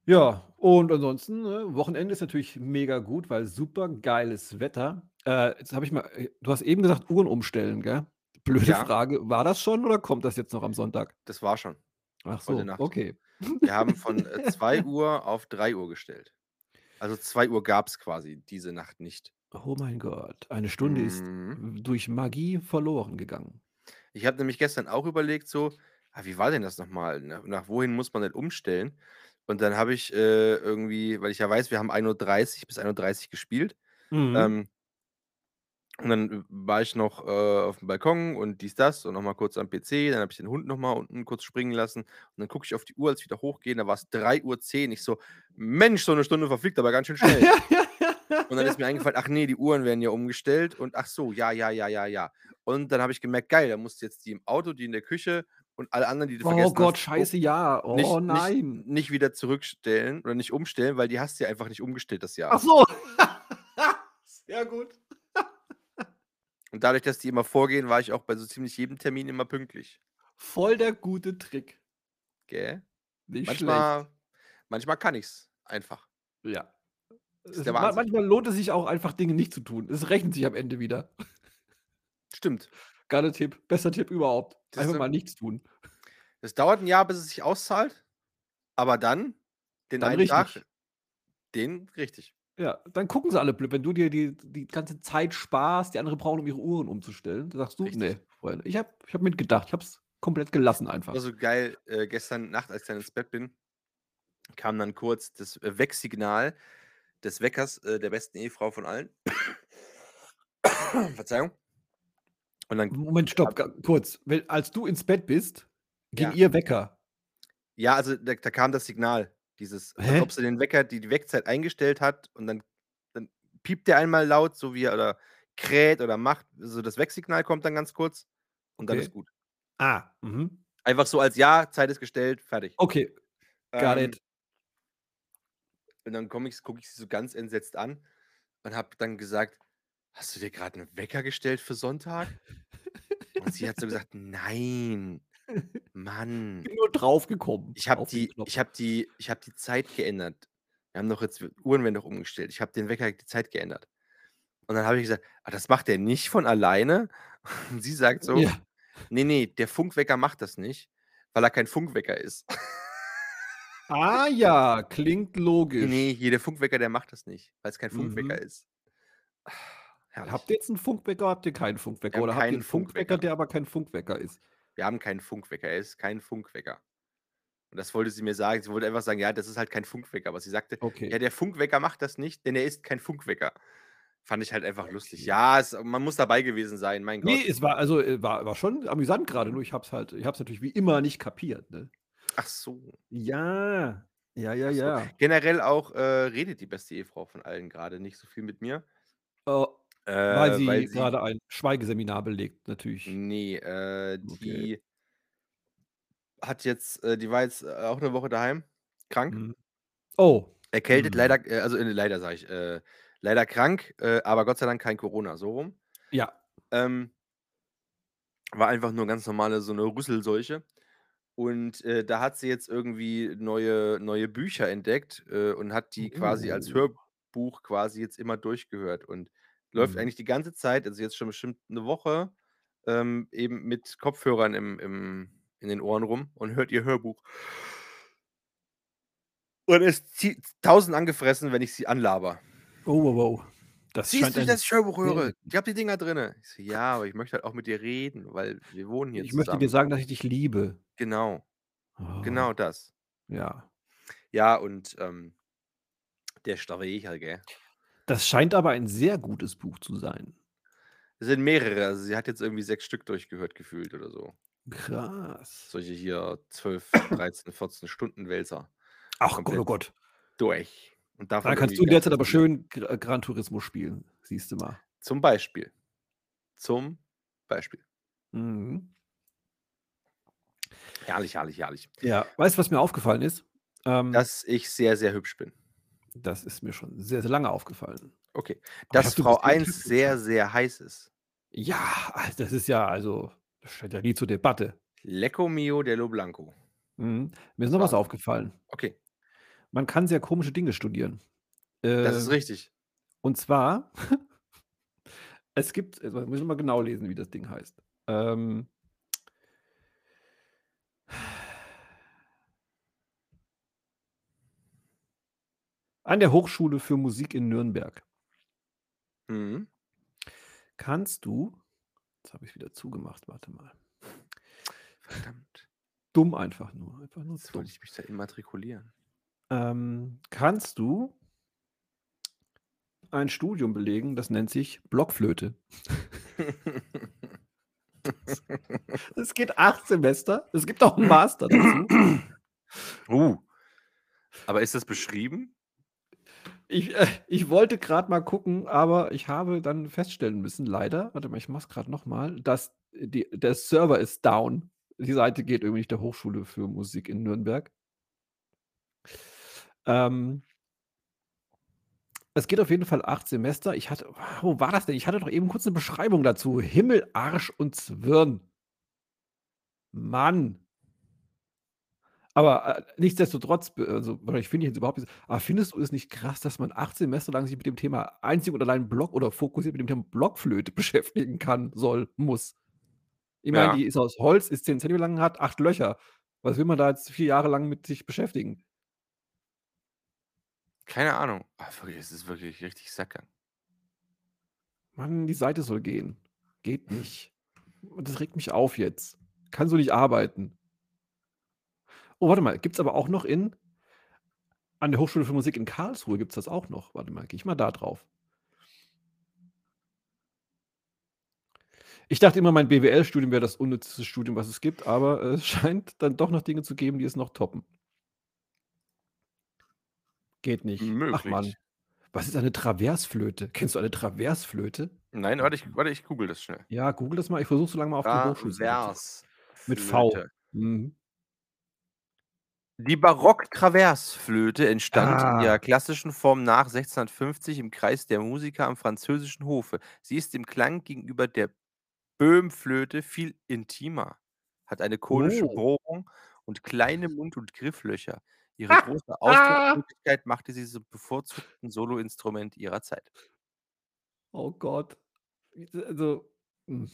Ja, und ansonsten, ne, Wochenende ist natürlich mega gut, weil supergeiles Wetter. Äh, jetzt habe ich mal äh, du hast eben gesagt, Uhren umstellen, gell? Blöde Ja. Frage, war das schon oder kommt das jetzt noch am Sonntag? Das war schon. Ach Heute so, Nacht. okay. Wir haben von, äh, 2:00 auf 3:00 gestellt. Also 2:00 gab's quasi diese Nacht nicht. Oh mein Gott, eine Stunde ist Mhm. w durch Magie verloren gegangen. Ich habe nämlich gestern auch überlegt so: „Ah, wie war denn das noch mal? Nach nach wohin muss man denn umstellen?“ Und dann habe ich, äh, irgendwie weil ich ja weiß, wir haben 1:30 bis 1:30 gespielt. Mhm. Ähm und dann, war ich noch, äh, aufm Balkon und dies, das und noch mal kurz am PC. Dann habe ich den Hund noch mal unten kurz springen lassen. Und dann gucke ich auf die Uhr, als ich wieder hochgehe, da war's 3:10. Ich so: „Mensch, so 'ne Stunde verfliegt aber ganz schön schnell.“ Und dann ist mir eingefallen: „Ach ne, die Uhren werden ja umgestellt und ach so, ja, ja, ja, ja, ja.“ Und dann habe ich gemerkt: „Geil, da musst du jetzt die im Auto, die in der Küche und alle anderen, die du Oh vergessen Gott, hast, scheiße, ja. Oh nicht nicht nein. nicht wieder zurückstellen oder nicht umstellen, weil die hast du ja einfach nicht umgestellt das Jahr.“ Ach so. Sehr gut. Und dadurch, dass die immer vorgehen, war ich auch bei so ziemlich jedem Termin immer pünktlich. Voll der gute Trick. Gell? Nicht Manchmal schlecht. manchmal kann ich's einfach. Ja. Ist Es manchmal lohnt es sich auch einfach, Dinge nicht zu tun. Es rechnet sich am Ende wieder. Stimmt. Geiler Tipp. Bester Tipp überhaupt. Das Einfach mal nichts tun. Es dauert 'n Jahr, bis es sich auszahlt, aber dann, den Dann einen Tag, richtig. den richtig. Ja, dann gucken sie alle blöd, wenn du dir die die ganze Zeit sparst, die andere brauchen, um ihre Uhren umzustellen. Da sagst du: Richtig. „Ne, Freunde, ich habe ich habe mitgedacht. Ich habe es komplett gelassen War einfach.“ so geil, äh, gestern Nacht, als ich dann ins Bett bin, kam dann kurz das, äh, Wecksignal des Weckers, äh, der besten Ehefrau von allen. Verzeihung. Und dann Moment, stopp, ga kurz. Wenn als du ins Bett bist, ging Ja. ihr Wecker? Ja, also da da kam das Signal, dieses als ob sie den Wecker die die Weckzeit eingestellt hat und dann dann piept der einmal laut, so wie er oder kräht oder macht. So das Wecksignal kommt dann ganz kurz und dann ist gut. Ah, mhm. Einfach so als: „Ja, Zeit ist gestellt, fertig.“ Okay, got Ähm it. und dann gucke ich sie so ganz entsetzt an und habe dann gesagt: „Hast du dir grad 'n Wecker gestellt für Sonntag?“ Und sie hat so gesagt: „Nein, Mann.“ Bin nur draufgekommen „Ich habe die ich habe die ich habe die Zeit geändert. Wir haben doch jetzt Uhren werden doch umgestellt. Ich habe den Wecker die Zeit geändert.“ Und dann habe ich gesagt: „Ah, das macht der nicht von alleine?“ Und sie sagt so: Ja. „Ne, ne, der Funkwecker macht das nicht, weil er kein Funkwecker ist.“ Ah ja, klingt logisch. Ne, hier der Funkwecker, der macht das nicht, weil's kein Funkwecker Mhm. ist. Herrlich. Habt ihr jetzt 'n Funkwecker, habt ihr keinen Funkwecker oder habt ihr 'n keinen Funkwecker, Funkwecker. der aber kein Funkwecker ist? Wir haben keinen Funkwecker, er ist kein Funkwecker. Und das wollte sie mir sagen. Sie wollte einfach sagen: „Ja, das ist halt kein Funkwecker.“ Aber sie sagte: Okay. „Ja, der Funkwecker macht das nicht, denn er ist kein Funkwecker.“ Fand ich halt einfach lustig. Okay. Ja, es man muss dabei gewesen sein, mein Gott. es war also, äh, war war schon amüsant grade, nur ich habe es halt ich habe es natürlich wie immer nicht kapiert, ne? Ach so. Ja. Ja, ja, so. ja. Generell auch, äh, redet die beste Ehefrau von allen grade nicht so viel mit mir. Oh, Äh, weil sie weil sie grade ein Schweigeseminar belegt, natürlich. Ne, äh, Okay. die hat jetzt äh, die war jetzt, äh, auch 'ne Woche daheim, krank. Mhm. Oh. Erkältet, Mhm. leider äh, also, äh, leider sage ich, äh, leider krank, äh, aber Gott sei Dank kein Corona, so rum. Ja. Ähm war einfach nur ganz normale so 'ne Rüsselseuche. Und, äh, da hat sie jetzt irgendwie neue neue Bücher entdeckt, äh, und hat die quasi als Oh. Hörbuch quasi jetzt immer durchgehört und läuft Mhm. eigentlich die ganze Zeit also, jetzt schon bestimmt 'ne Woche, ähm, eben mit Kopfhörern im im in den Ohren rum und hört ihr Hörbuch. Und ist tausend angefressen, wenn ich sie anlabere. Oh, wow, wow. Das „Siehst du nicht, dass ich Hörbuch höre? Ich habe die Dinger drinnen.“ Ich so: „Ja, aber ich möchte halt auch mit dir reden, weil wir wohnen hier Ich möchte dir zusammen.“ sagen, dass ich dich liebe. Genau. Oh. Genau das. Ja. Ja, und, ähm der Stawehel, gell? Das scheint aber ein sehr gutes Buch zu sein. Es sind mehrere, also, sie hat jetzt irgendwie 6 Stück durchgehört gefühlt oder so. Krass. Solche hier 12, 13, 14 Stunden Wälzer Ach Gott, oh Gott. durch und davon Da kannst du in der ganz, Zeit ganz aber schön Gr Gran Turismo spielen, siehst du mal. Zum Beispiel. Zum Beispiel. Mhm. Herrlich, herrlich, herrlich. Ja, weißt du, was mir aufgefallen ist? Ähm Dass ich sehr, sehr hübsch bin. Das ist mir schon sehr, sehr lange aufgefallen. Okay. Dass Frau bist jeden 1 Tag hübscher. sehr, sehr heiß ist. Ja, also das ist ja also das steht ja nie zur Debatte. Lecco mio dello Blanco. Mhm. Mir ist noch was aufgefallen. Okay. Man kann sehr komische Dinge studieren. Das ist Äh, richtig. und zwar es gibt jetzt muss ich mal genau lesen, wie das Ding heißt. Ähm An der Hochschule für Musik in Nürnberg Mhm. kannst du jetzt habe ich's wieder zugemacht, warte mal. Verdammt. Dumm einfach nur, einfach nur Jetzt wollte ich mich da immatrikulieren. Ähm, kannst du ein Studium belegen, das nennt sich Blockflöte. Es geht 8 Semester. Es gibt auch 'n Master dazu. Uh. Aber ist das beschrieben? Ich äh, ich wollte grad mal gucken, aber ich habe dann feststellen müssen, leider warte mal, ich mache es grad noch mal, dass die der Server ist down. Die Seite geht irgendwie nicht der Hochschule für Musik in Nürnberg. Ähm es geht auf jeden Fall 8 Semester. Ich hatte wo war das denn? Ich hatte doch eben kurz 'ne Beschreibung dazu. Himmel, Arsch und Zwirn. Mann. Aber, äh, nichtsdestotrotz, also, ich finde jetzt überhaupt nicht aber findest du es nicht krass, dass man 8 Semester lang sich mit dem Thema einzig und allein Block oder fokussiert mit dem Thema Blockflöte beschäftigen kann, soll, muss? Ich meine, Ja. die ist aus Holz, ist 10 Zentimeter lang, hat 8 Löcher. Was will man da jetzt 4 Jahre lang mit sich beschäftigen? Keine Ahnung. Ah, wirklich, es ist wirklich richtig Sackgang. Mann, die Seite soll gehen. Geht nicht. Das regt mich auf jetzt. Kann so nicht arbeiten. Oh, warte mal, gibt's aber auch noch in an der Hochschule für Musik in Karlsruhe gibt's das auch noch. Warte mal, gehe ich mal da drauf. Ich dachte immer, mein BWL-Studium wäre das unnützeste Studium, was es gibt, aber es scheint dann doch noch Dinge zu geben, die es noch toppen. Geht nicht. Ach Mann. Möglich. Was ist eine Traversflöte? Kennst du eine Traversflöte? Nein, warte, ich warte, ich google das schnell. Ja, google das mal. Ich versuche so lange mal auf die Hochschulseite zu Mit V. Mhm. Die Barock-Traversflöte entstand in Ah. ihrer klassischen Form nach 1650 im Kreis der Musiker am französischen Hofe. Sie ist im Klang gegenüber der Böhmflöte viel intimer, hat eine konische Oh. Bohrung und kleine Mund und Grifflöcher. Ihre große Ausdrucksmöglichkeit machte sie zum bevorzugten Soloinstrument ihrer Zeit. Oh Gott. Also, hm.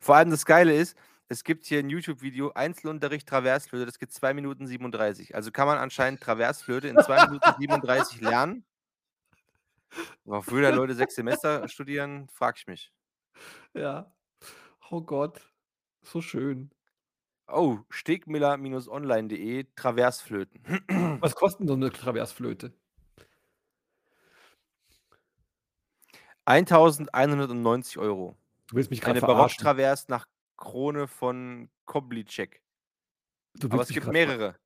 Vor allem das Geile ist, es gibt hier 'n YouTube-Video, Einzelunterricht Traversflöte, das geht 2 Minuten 37. Also, kann man anscheinend Traversflöte in 2 Minuten 37 lernen. Wofür da Leute 6 Semester studieren, frage ich mich. Ja. Oh Gott, so schön. Oh, stegmiller-online.de, Traversflöten. Was kostet so 'ne Traversflöte? 1.190 €. Du willst mich grad Eine verarschen. Barock-Travers nach Krone von Koblitschek. Du Aber es gibt mehrere.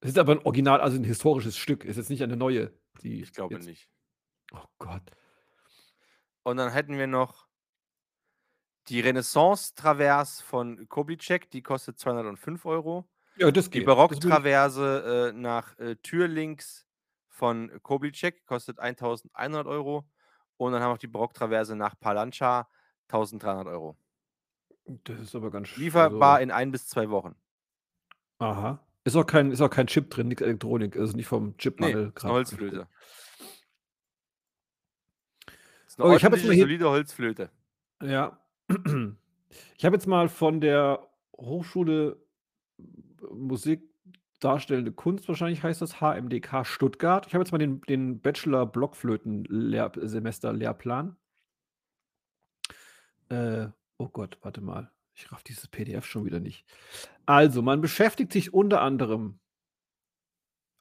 Es ist aber 'n Original, also 'n historisches Stück. Ist jetzt nicht eine neue, die Ich glaube jetzt nicht. Oh Gott. Und dann hätten wir noch die Renaissance-Travers von Koblitschek, die kostet 205 €. Ja, das Die geht. Ich Barock-Traverse, äh, nach, äh, Türlinks von Koblitschek kostet 1.100 €. Und dann haben wir noch die Barock-Traverse nach Palanca, 1.300 €. Das ist aber ganz sch Lieferbar also in 1 bis 2 Wochen. Aha. Ist auch kein ist auch kein Chip drin, nix Elektronik, also nicht vom Chipmangel ist 'ne grad Holzflöte. Ist 'ne Oh, ich habe jetzt mal hier solide Holzflöte. Ja. Ich habe jetzt mal von der Hochschule Musik Darstellende Kunst wahrscheinlich heißt das, HMDK Stuttgart. Ich habe jetzt mal den den Bachelor Blockflöten-Lehr Semesterlehrplan. Äh, oh Gott, warte mal. Ich raff dieses PDF schon wieder nicht. Also, man beschäftigt sich unter anderem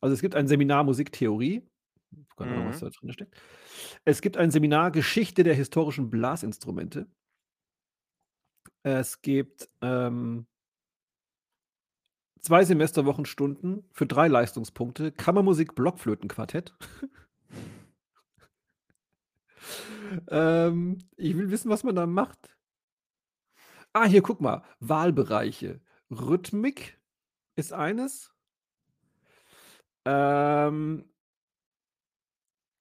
also, es gibt ein Seminar Musiktheorie. Keine Ahnung, was Mhm. da drin steckt. Es gibt ein Seminar Geschichte der historischen Blasinstrumente. Es gibt, ähm 2 Semesterwochenstunden für 3 Leistungspunkte, Kammermusik, Blockflötenquartett. Ähm, ich will wissen, was man da macht. Ah, hier, guck mal, Wahlbereiche. Rhythmik ist eines. Ähm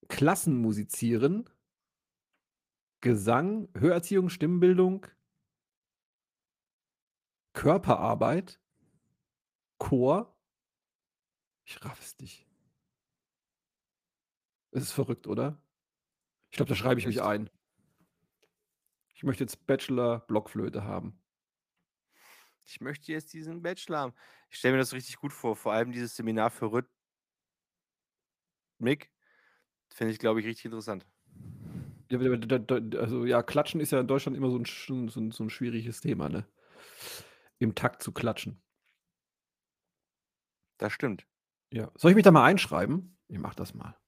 Klassenmusizieren. Gesang, Hörerziehung, Stimmbildung. Körperarbeit. Chor. Ich raff es nicht. Es ist verrückt, oder? Ich glaube, da schreibe ich mich ein. Ich möchte jetzt Bachelor Blockflöte haben. Ich möchte jetzt diesen Bachelor haben. Ich stelle mir das richtig gut vor, vor allem dieses Seminar für Rhythmik finde ich, glaube ich, richtig interessant. Ja, also, ja, Klatschen ist ja in Deutschland immer so 'n sch so 'n so 'n schwieriges Thema, ne? Im Takt zu klatschen. Das stimmt. Ja. Soll ich mich da mal einschreiben? Ich mache das mal.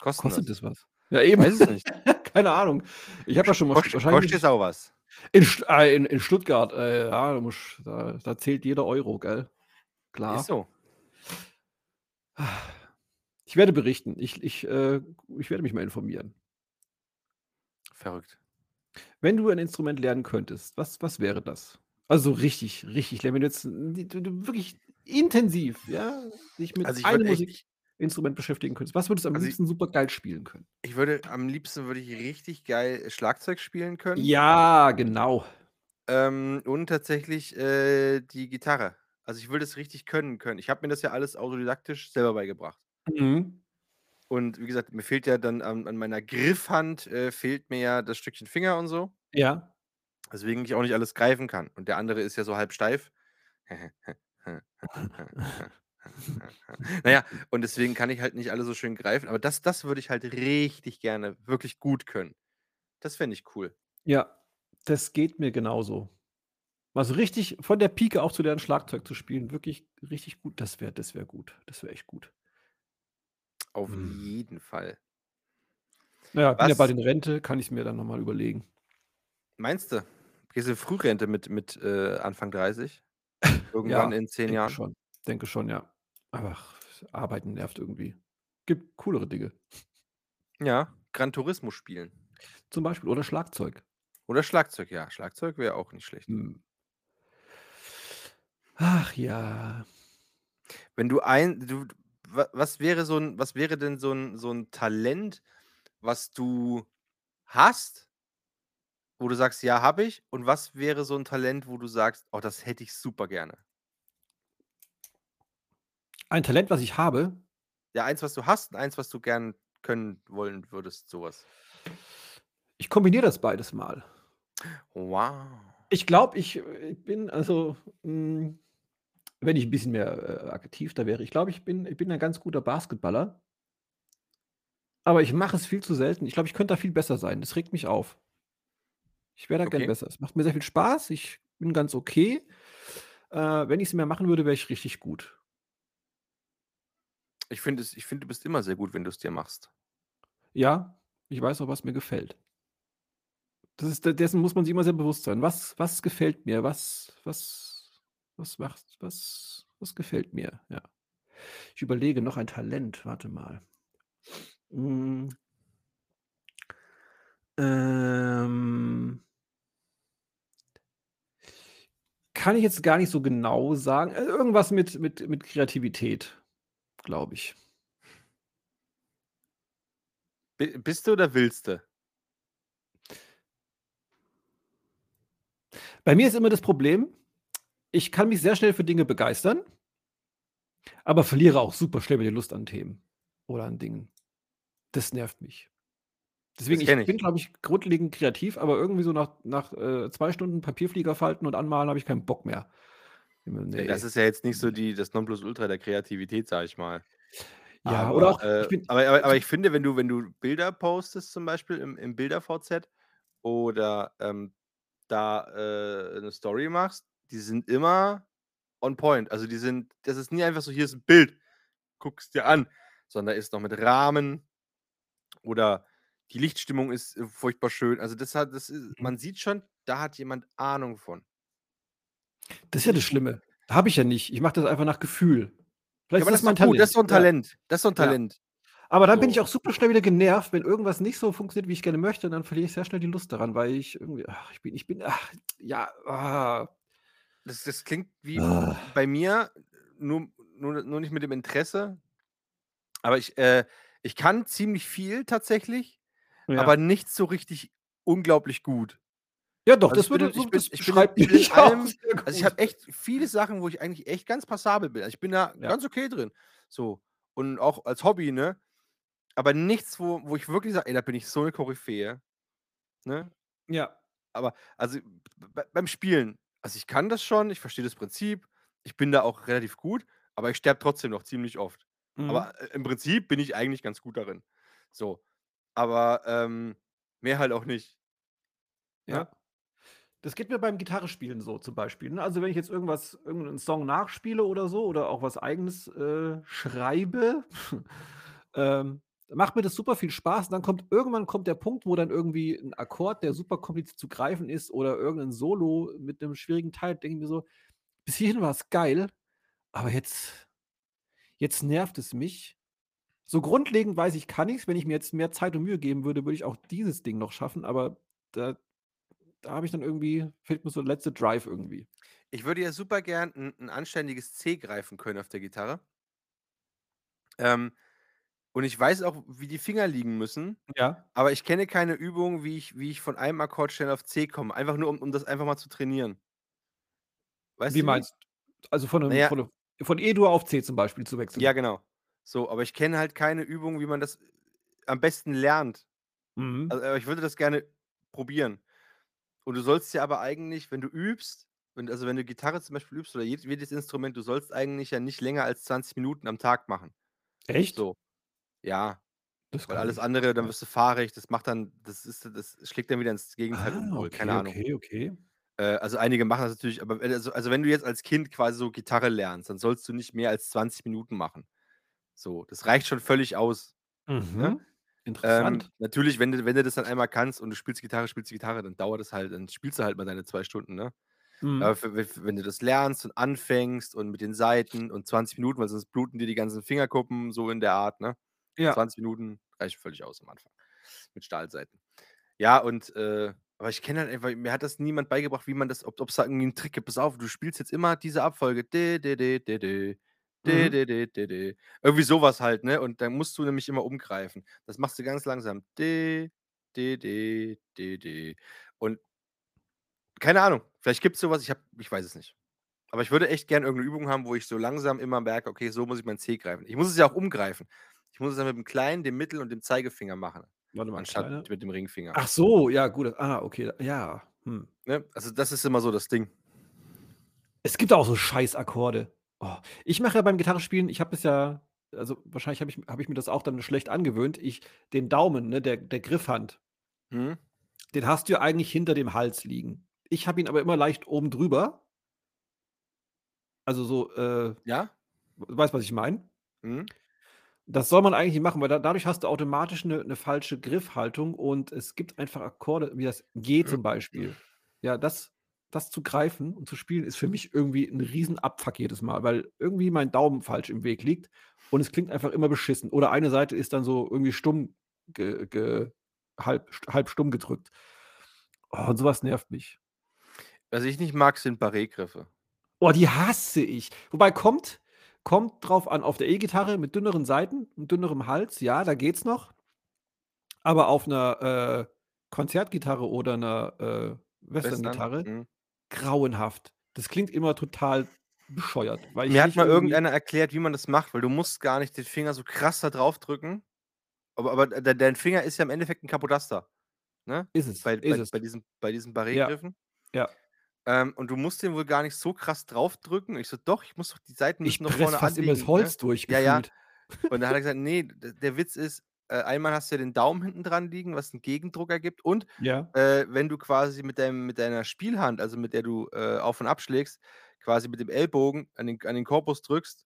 Kostet Kostet das? das was? Ja, eben. Weiß es nicht. Keine Ahnung. Ich habe ja schon mal Kost kostet jetzt auch was. in äh, in in Stuttgart, äh, ja, da musst da da zählt jeder Euro, gell? Klar. Ist so. Ich werde berichten. Ich ich, äh ich werde mich mal informieren. Verrückt. Wenn du ein Instrument lernen könntest, was was wäre das? Also, richtig richtig lernen, wenn du jetzt du du wirklich intensiv, ja, dich mit Also, ich einem würde echt Musikinstrument beschäftigen könntest. Was würdest du am Also, liebsten supergeil spielen können? Ich würde am liebsten würde ich richtig geil Schlagzeug spielen können. Ja, genau. Ähm, und tatsächlich, äh, die Gitarre. Also, ich würde es richtig können können. Ich habe mir das ja alles autodidaktisch selber beigebracht. Mhm. Und wie gesagt, mir fehlt ja dann an an meiner Griffhand, äh, fehlt mir ja das Stückchen Finger und so. Ja. Weswegen ich auch nicht alles greifen kann. Und der andere ist ja so halb steif. Na ja, und deswegen kann ich halt nicht alle so schön greifen, aber das das würde ich halt richtig gerne wirklich gut können. Das fände ich cool. Ja, das geht mir genauso. Also, richtig von der Pike auf zu lernen, Schlagzeug zu spielen, wirklich richtig gut, das wäre das wäre gut. Das wäre echt gut. Auf Mhm. jeden Fall. Ja, bin ja Was bald in Rente, kann ich's mir dann noch mal überlegen. Meinst du? Gehst du Frührente mit mit, äh, Anfang 30? Irgendwann Ja, in 10 denke Jahren? schon. Denke schon, ja. Ach, Arbeiten nervt irgendwie. Gibt coolere Dinge. Ja, Gran Turismo spielen. Zum Beispiel oder Schlagzeug. Oder Schlagzeug, ja. Schlagzeug wäre auch nicht schlecht. Mhm. Ach ja. Wenn du ein du wa was wäre so 'n was wäre denn so 'n so 'n Talent, was du hast wo du sagst: „Ja, habe ich“, und was wäre so 'n Talent, wo du sagst: „Oh, das hätte ich super gerne?“ Ein Talent, was ich habe? Ja, eins, was du hast und eins, was du gern können wollen würdest, so was. Ich kombiniere das beides mal. Wow. Ich glaube, ich, äh, bin also, hm, wenn ich 'n bisschen mehr, äh, aktiv da wäre ich glaube, ich bin ich bin ein ganz guter Basketballer. Aber ich mache es viel zu selten. Ich glaube, ich könnte da viel besser sein. Das regt mich auf. Ich wäre da gern Okay. besser. Es macht mir sehr viel Spaß. Ich bin ganz okay. Äh, wenn ich's mehr machen würde, wäre ich richtig gut. Ich finde es finde, du bist immer sehr gut, wenn du's dir machst. Ja, ich weiß auch, was mir gefällt. Das ist de dessen muss man sich immer sehr bewusst sein. Was was gefällt mir? Was was was macht was was gefällt mir? Ja. Ich überlege, noch ein Talent, warte mal. Hm. Ähm kann ich jetzt gar nicht so genau sagen. Äh, irgendwas mit mit mit Kreativität, glaube ich. Bi bist du oder willst du? Bei mir ist immer das Problem, ich kann mich sehr schnell für Dinge begeistern aber verliere auch super schnell die Lust an Themen oder an Dingen. Das nervt mich. Deswegen, ich ich. bin, glaube ich, grundlegend kreativ, aber irgendwie so nach nach, äh, 2 Stunden Papierflieger falten und anmalen habe ich keinen Bock mehr. Ja, Ne. das ist ja jetzt nicht so die das Nonplusultra der Kreativität, sage ich mal. Ja, oder Aber, auch äh ich bin aber aber aber ich finde, wenn du wenn du Bilder postest zum Beispiel im im Bilder-VZ oder, ähm, da, äh, 'ne Story machst, die sind immer on point. Also, die sind das ist nie einfach so: „Hier ist 'n Bild, guck's dir an“, sondern ist noch mit Rahmen oder Die Lichtstimmung ist, äh, furchtbar schön. Also, das hat das ist Mhm. man sieht schon, da hat jemand Ahnung von. Das ist ja das. Schlimme. Habe ich ja nicht. Ich mache das einfach nach Gefühl. Ja, Vielleicht aber ist das ist mein gut. Das ist Talent. doch 'n Ja. Talent. Das ist doch 'n Ja. Talent. Aber dann bin ich So. auch super schnell wieder genervt, wenn irgendwas nicht so funktioniert, wie ich gerne möchte, und dann verliere ich sehr schnell die Lust daran, weil ich irgendwie ach, ich bin ich bin ach, ja, ah. Das das klingt wie Ah. bei mir, nur nur nur nicht mit dem Interesse. Aber ich äh, ich kann ziemlich viel tatsächlich, aber Ja. nichts so richtig unglaublich gut. Ja doch, Also, das würde so das ich bin ich bin allem also, ich habe echt viele Sachen, wo ich eigentlich echt ganz passabel bin. Also, ich bin da Ja. ganz okay drin, so. Und auch als Hobby, ne? Aber nichts, wo wo ich wirklich sage: „Ey, da bin ich so 'ne Koryphäe“, ne? Ja. Aber also, beim Spielen also, ich kann das schon, ich verstehe das Prinzip, ich bin da auch relativ gut, aber ich sterbe trotzdem noch ziemlich oft. Mhm. Aber, äh, im Prinzip bin ich eigentlich ganz gut darin. So. Aber, ähm, mehr halt auch nicht. Ne? Ja. Das geht mir beim Gitarrespielen so zum Beispiel, ne? Also, wenn ich jetzt irgendwas irgend 'nen Song nachspiele oder so oder auch was Eigenes, äh, schreibe, ähm, macht mir das super viel Spaß. Und dann kommt irgendwann kommt der Punkt, wo dann irgendwie 'n Akkord, der super kompliziert zu greifen ist oder irgend 'n Solo mit 'nem schwierigen Teil, denke ich mir so: „Bis hierhin war's geil, aber jetzt jetzt nervt es mich.“ So grundlegend weiß ich, kann ich's. Wenn ich mir jetzt mehr Zeit und Mühe geben würde, würde ich auch dieses Ding noch schaffen, aber da da habe ich dann irgendwie fehlt mir so der letzte Drive irgendwie. Ich würde ja super gern 'n 'n anständiges C greifen können auf der Gitarre. Ähm, und ich weiß auch, wie die Finger liegen müssen, Ja. aber ich kenne keine Übung, wie ich wie ich von einem Akkord schnell auf C komme, einfach nur, um um das einfach mal zu trainieren. Weißt Wie du meinst also, von Na 'nem ja von von E-Dur auf C zum Beispiel zu Ja, wechseln? genau. So, aber ich kenne halt keine Übung, wie man das am besten lernt. Mhm. Also, äh, ich würde das gerne probieren. Und du sollst ja aber eigentlich, wenn du übst wenn also, wenn du Gitarre zum Beispiel übst oder jed jedes Instrument, du sollst eigentlich ja nicht länger als 20 Minuten am Tag machen. Echt? So. Ja, Das weil alles andere dann wirst du fahrig, das macht dann das ist das schlägt dann wieder ins Gegenteil Ah, um keine okay, Ahnung. okay, okay. Äh, also, einige machen das natürlich, aber wenn also also, wenn du jetzt als Kind quasi so Gitarre lernst, dann sollst du nicht mehr als 20 Minuten machen. So, das reicht schon völlig aus, ne? Ähm, Interessant. natürlich, wenn du wenn du das dann einmal kannst und du spielst Gitarre, spielst Gitarre, dann dauert das halt dann spielst du halt mal deine 2 Stunden, ne? Mhm. Aber für wenn du das lernst und anfängst und mit den Saiten und 20 Minuten, weil sonst bluten dir die ganzen Fingerkuppen, so in der Art, ne? Ja. 20 Minuten reichen völlig aus am Anfang mit Stahlsaiten. Ja, und, äh aber ich kenne halt einfach mir hat das niemand beigebracht, wie man das ob ob's da irgendwie 'n Trick gibt. Pass auf, du spielst jetzt immer diese Abfolge de de de de de, de de de. Irgendwie so was halt, ne? Und dann musst du nämlich immer umgreifen. Das machst du ganz langsam. De de de de de. Und keine Ahnung, vielleicht gibt's so was, ich habe ich weiß es nicht. Aber ich würde echt gern irgend 'ne Übung haben, wo ich so langsam immer merke: „Okay, so muss ich mein C greifen.“ Ich muss es ja auch umgreifen. Ich muss es ja mit dem kleinen, dem Mittel und dem Zeigefinger machen, Warte mal, anstatt kleiner mit dem Ringfinger. ach so, ja gut. Ah, okay, ja, hm. Ne? Also, das ist immer so das Ding. Es gibt auch so Scheißakkorde. Oh, ich mache ja beim Gitarrespielen ich habe das ja also, wahrscheinlich habe ich habe ich mir das auch dann schlecht angewöhnt. Ich den Daumen, ne, der der Griffhand Mhm. den hast du ja eigentlich hinter dem Hals liegen. Ich habe ihn aber immer leicht oben drüber. Also, so, äh Ja. du weißt, was ich meine? Mhm. Das soll man eigentlich nicht machen, weil da dadurch hast du automatisch 'ne 'ne falsche Griffhaltung und es gibt einfach Akkorde wie das G zum Beispiel. Ja, das das zu greifen und zu spielen, ist für mich irgendwie 'n riesen Abfuck jedes Mal, weil irgendwie mein Daumen falsch im Weg liegt und es klingt einfach immer beschissen. Oder eine Seite ist dann so irgendwie stumm ge ge halb halb stumm gedrückt. Oh, und so was nervt mich. Was ich nicht mag, sind Barré-Griffe. Oh, die hasse ich. Wobei kommt kommt drauf an, auf der E-Gitarre mit dünneren Saiten und dünnerem Hals, ja, da geht's noch. Aber auf 'ner, äh, Konzertgitarre oder 'ner, äh, Western? Westerngitarre, Mhm. Grauenhaft. Das klingt immer total bescheuert, Mir hat nicht mal irgendeiner erklärt, wie man das macht, weil du musst gar nicht den Finger so krass da drauf drücken. Aber aber de dein Finger ist ja im Endeffekt 'n Kapodaster, ne? Ist es, Bei ist bei es. bei diesen bei diesen Ja, Barré-Griffen. ja. Ähm, und du musst den wohl gar nicht so krass drauf drücken. Ich so: „Doch, ich muss doch die Seiten doch presse vorne fast immer das ne?“ Holz durch Ja, ja. Und dann hat er gesagt: „Ne, d der Witz ist, äh, einmal hast du ja den Daumen hinten dran liegen, was 'n Gegendruck ergibt und, Ja. äh, wenn du quasi mit deinem mit deiner Spielhand, also, mit der du, äh, auf und ab schlägst, quasi mit dem Ellbogen an den an den Korpus drückst,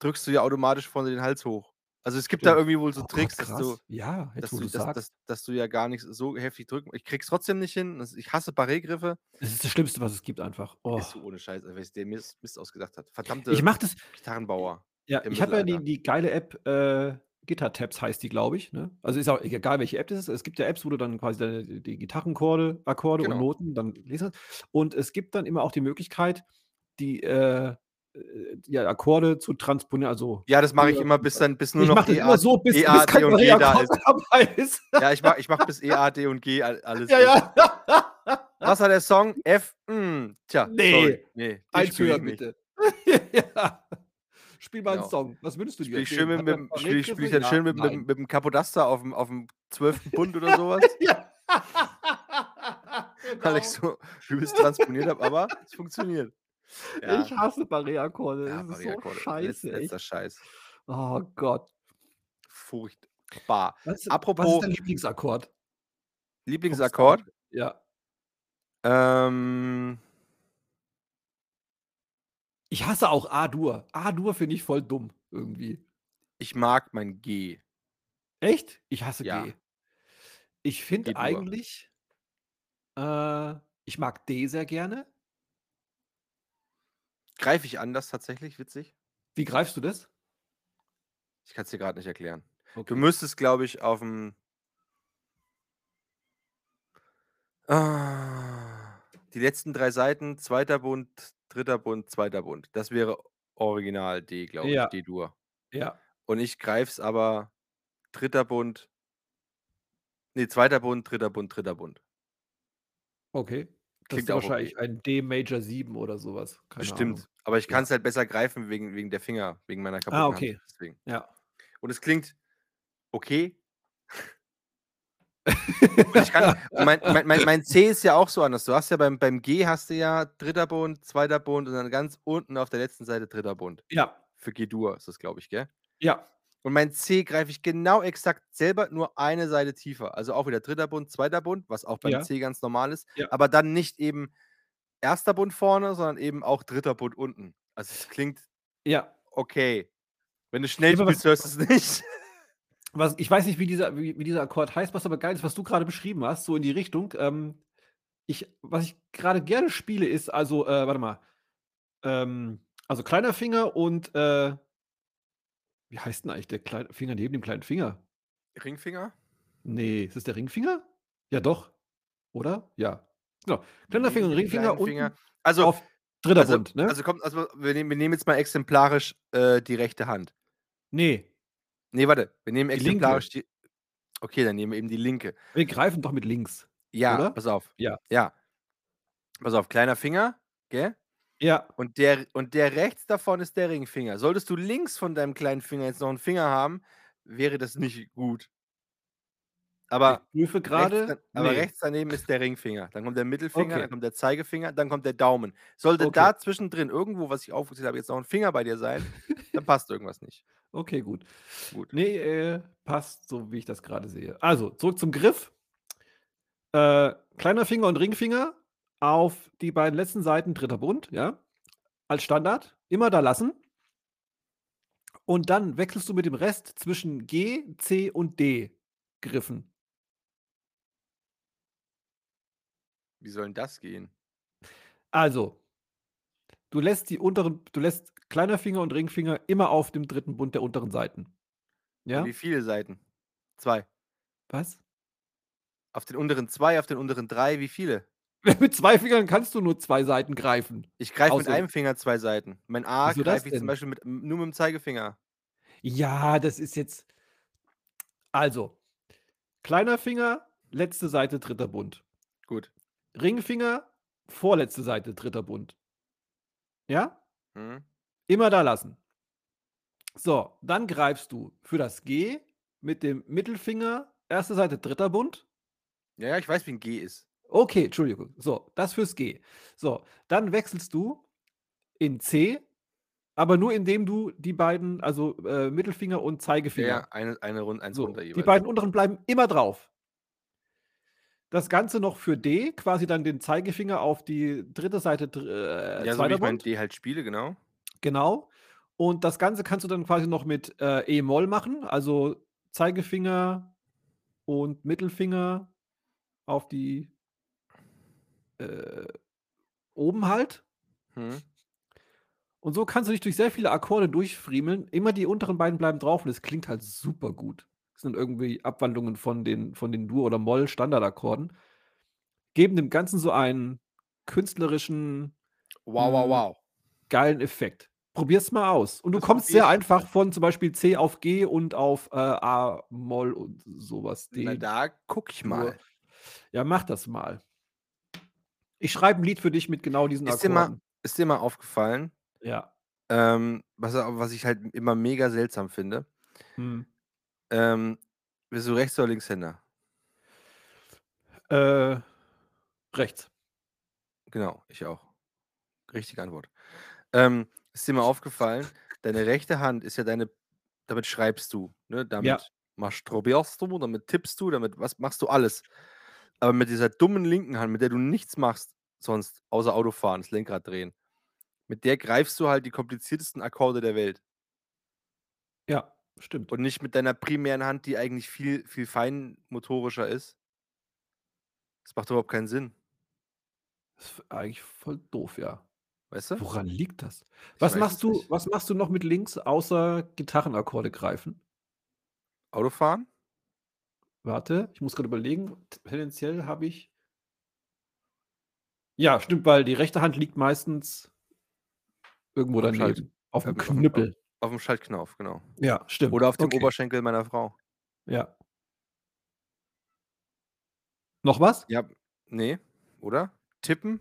drückst du ja automatisch vorne den Hals hoch. Also, es gibt da Stimmt. irgendwie wohl so Oh, Tricks, dass du. Ja, dass du dass dass dass du ja gar nicht so heftig drücken ich kriege es trotzdem nicht hin. Also, ich hasse Barré-Griffe. Es ist das Schlimmste, was es gibt einfach. Oh. Ist so ohne Scheiß, ey, was der Mist Mist ausgedacht hat. Ich Verdammte mache das Gitarrenbauer ja, ich habe ja die die geile App, äh, Guitar-Tabs heißt die, glaube ich, ne? Also, ist auch egal, welche App das ist. Es gibt ja Apps, wo du dann quasi deine die Gitarrenchorde Akkorde und Genau. Noten dann lesen und es gibt dann immer auch die Möglichkeit, die, äh, ja, Akkorde zu transponieren, also Ja, das mache ich immer, bis dann bis nur Ich noch E, immer A so, bis E, bis A, kein D und G da ist. dabei ist. Ja, ich mache ich mache bis E, A, D und G al alles Ja, ja. Was war der Song? F? Hm, tja, Ne, sorry. Ne, den eins höher bitte. Ja. Spiel mal 'n Genau. Song. Was wünschst du dir? Spiele ich Den? schön mit mit dem spiele ich dann schön Ja, mit mit nein. mit dem Capodaster auf'm auf'm 12. Bund oder so was, Ja. weil ich Genau. so übelst transponiert habe, aber es funktioniert. Ja. Ich hasse Barré-Akkorde. Ja, Das ist so scheiße, letzter. Scheiß. Oh Gott. Furchtbar. Was was ist Apropos dein Lieblingsakkord? Lieblingsakkord? Ja. Ähm Ich hasse auch A-Dur. A-Dur finde ich voll dumm irgendwie. Ich mag mein G. Echt? Ich hasse Ja. G. Ich finde eigentlich äh, ich mag D sehr gerne. Greife ich anders tatsächlich, witzig. Wie greifst du das? Ich kann's dir grad nicht erklären. Du Okay. müsstest, glaube ich, auf'm Ah, die letzten 3 Seiten, 2. Bund, 3. Bund, 2. Bund. Das wäre original D, glaube ich, Ja. D-Dur. Ja. Und ich greife es aber 3. Bund ne, 2. Bund, 3. Bund, 3. Bund. Okay. Das Klingt ist auch okay. wahrscheinlich ein D Major 7 oder so was. Keine Ahnung. Bestimmt. Aber ich Ja. kann's halt besser greifen wegen wegen der Finger, wegen meiner kaputten Ah, Hand, okay. deswegen. Ja. Und es klingt okay. Kann mein mein mein C ist ja auch so anders. Du hast ja beim beim G hast du ja 3. Bund, 2. Bund und dann ganz unten auf der letzten Seite 3. Bund. Ja. Für G-Dur ist das, glaube ich, gell? Ja. Und mein C greife ich genau exakt selber, nur eine Seite tiefer. Also auch wieder 3. Bund, 2. Bund, was auch beim Ja. C ganz normal ist, Ja. aber dann nicht eben 1. Bund vorne, sondern eben auch 3. Bund unten. Also, es klingt Ja. okay. Wenn du schnell spielst, hörst du's nicht. Was ich weiß nicht, wie dieser wie wie dieser Akkord heißt, was aber geil ist, was du grade beschrieben hast, so in die Richtung. Ähm, ich was ich grade gerne spiele, ist also, äh, warte mal, ähm, also kleiner Finger und, äh wie heißt denn eigentlich der kleine Finger neben dem kleinen Finger? Ringfinger? Ne, ist das der Ringfinger? Ja doch, oder? Ja. Genau. Kleiner Finger und Ringfinger Finger. Also auf 3. also Bund, ne? also kommt also wir nehmen wir nehmen jetzt mal exemplarisch, äh, die rechte Hand. Ne. Ne, warte, wir nehmen Die linke. exemplarisch die okay, dann nehmen wir eben die linke. Wir greifen doch mit links, Ja, oder? pass auf. Ja. Ja. Pass auf, kleiner Finger, gell? Ja. Und der und der rechts davon ist der Ringfinger. Solltest du links von deinem kleinen Finger jetzt noch 'n Finger haben, wäre das nicht gut. Aber Ich prüfe rechts grade. dan aber Ne. rechts daneben ist der Ringfinger. Dann kommt der Mittelfinger, Okay. dann kommt der Zeigefinger, dann kommt der Daumen. Sollte Okay. da zwischendrin irgendwo, was ich aufgezählt habe, jetzt noch 'n Finger bei dir sein, dann passt irgendwas nicht. Okay, gut. Gut. Ne, äh, passt, so wie ich das grade sehe. Also, zurück zum Griff. Äh, kleiner Finger und Ringfinger auf die beiden letzten Seiten 3. Bund, ja, als Standard. Immer da lassen. Und dann wechselst du mit dem Rest zwischen G, C und D Griffen. Wie soll 'n das gehen? Also, du lässt die unteren du lässt kleiner Finger und Ringfinger immer auf dem 3. Bund der unteren Seiten. Ja? wie viele Seiten? 2. Was? Auf den unteren 2, auf den unteren 3, wie viele? Mit 2 Fingern kannst du nur 2 Seiten greifen. Ich greife mit einem Finger 2 Seiten. Mein A greife ich zum denn? Beispiel mit nur mit'm Zeigefinger. Ja, das ist jetzt also, kleiner Finger, letzte Seite 3. Bund. Gut. Ringfinger, vorletzte Seite 3. Bund. Ja? Mhm. Immer da lassen. So, dann greifst du für das G mit dem Mittelfinger, erste Seite 3. Bund. Ja, ja, ich weiß, wie 'n G ist. Okay, Entschuldigung. So, das fürs G. So, dann wechselst du in C, aber nur indem du die beiden, also, äh, Mittelfinger und Zeigefinger ja, eine eine run eins so, runter die jeweils. beiden unteren bleiben immer drauf. Das Ganze noch für D, quasi dann den Zeigefinger auf die dritte Seite, äh, Ja, so wie 2. ich mein Bund. D halt spiele, genau. Genau. Und das Ganze kannst du dann quasi noch mit, äh, e-Moll machen, also Zeigefinger und Mittelfinger auf die äh, oben halt. Mhm. Und so kannst du dich durch sehr viele Akkorde durchfriemeln. Immer die unteren beiden bleiben drauf und es klingt halt super gut. Sind irgendwie Abwandlungen von den von den Dur oder Moll-Standardakkorden. Geben dem Ganzen so einen künstlerischen, Wow, wow, hm, wow. geilen Effekt. Probier's mal aus. Und du Das kommst sehr einfach von zum Beispiel C auf G und auf, äh, A-Moll und so was, Na, D da gucke ich mal. Ja, mach das mal. Ich schreibe 'n Lied für dich mit genau diesen Ist dir mal Akkorden. ist dir mal aufgefallen, Ja. ähm, was a was ich halt immer mega seltsam finde? Mhm. Ähm, bist du Rechts oder Linkshänder? Äh, rechts. Genau, ich auch. Richtige Antwort. Ähm, ist dir mal aufgefallen, deine rechte Hand ist ja deine damit schreibst du, ne? Ja. Damit masturbierst du, damit tippst du, damit was machst du alles. Aber mit dieser dummen linken Hand, mit der du nichts machst sonst, außer Autofahren, das Lenkrad drehen, mit der greifst du halt die kompliziertesten Akkorde der Welt. Ja, stimmt. Und nicht mit deiner primären Hand, die eigentlich viel, viel feinmotorischer ist. Das macht überhaupt keinen Sinn. Das ist eigentlich voll doof, ja. Weißt du? Woran liegt das? Was machst du nicht. was machst du noch mit links, außer Gitarrenakkorde greifen? Autofahren? Warte, ich muss grad überlegen. Tendenziell habe ich Ja, stimmt, weil die rechte Hand liegt meistens irgendwo daneben, auf'm ähm, aufm Knüppel. aufm Schaltknauf, genau. Ja, stimmt. Oder auf dem Okay. Oberschenkel meiner Frau. Ja. Noch was? Ja, ne, oder? Tippen,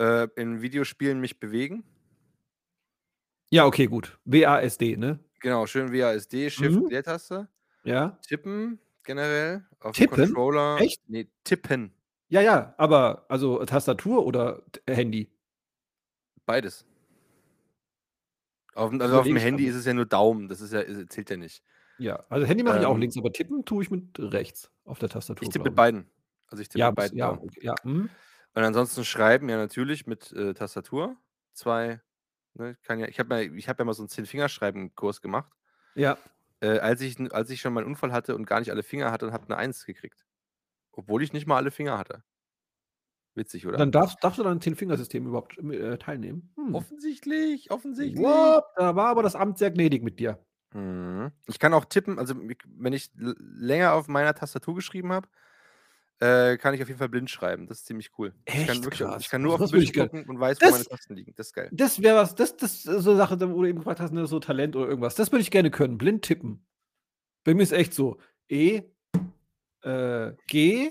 äh, in Videospielen mich bewegen. Ja, okay, gut. WASD, ne? Genau, schön WASD, Shift, Mhm. Leertaste. Ja. Tippen generell auf'm Tippen? Controller Echt? ne, tippen. Ja, ja, aber also Tastatur oder Handy? Beides. Jetzt also überlege ich Handy ist es ja nur Daumen, das ist ja ist zählt ja nicht. Ja, also Handy mache ich auch Ähm links, aber tippen tue ich mit rechts auf der Ich Tastatur, tippe mit ich. beiden. Also, ich tippe Ja, mit beiden ja, okay, ja, mhm. Und ansonsten schreiben, ja natürlich mit, äh, Tastatur. 2 ne, kann ja ich habe ja ich habe ja mal so 'n Zehn-Fingerschreiben-Kurs gemacht. Ja. Äh, als ich als ich schon mal 'n Unfall hatte und gar nicht alle Finger hatte und habe 'ne Eins gekriegt. Obwohl ich nicht mal alle Finger hatte. Witzig, oder? Dann darfst darfst du dann Zehn-Fingersystem überhaupt äh, teilnehmen? Hm. Offensichtlich, offensichtlich. What? Da war aber das Amt sehr gnädig mit dir. Mhm. Ich kann auch tippen, also, wenn ich länger auf meiner Tastatur geschrieben habe, äh, kann ich auf jeden Fall blind schreiben. Das ist ziemlich cool. Ich kann Echt wirklich ich kann nur Also, auf das den würde ich Bildschirm gucken und weiß, wo meine das Tasten liegen. Das ist geil. das wäre was das das ist so 'ne Sache, wo du eben gefragt hast, ne, so Talent oder irgendwas. Das würde ich gerne können, blind tippen. Bei mir ist echt so E, äh, G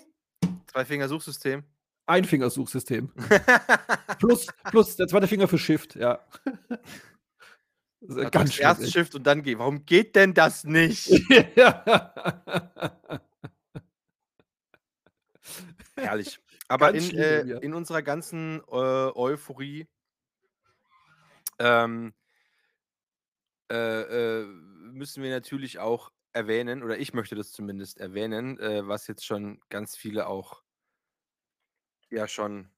Zwei-Finger-Suchsystem. Einfingersuchsystem. Plus plus der 2. Finger für Shift, ja. Da ganz erst. Shift und dann G. Warum geht denn das nicht? Ja. Herrlich. Aber in, äh, in unserer ganzen, äh, Euphorie ähm äh, äh, müssen wir natürlich auch erwähnen, oder ich möchte das zumindest erwähnen, äh, was jetzt schon ganz viele auch ja schon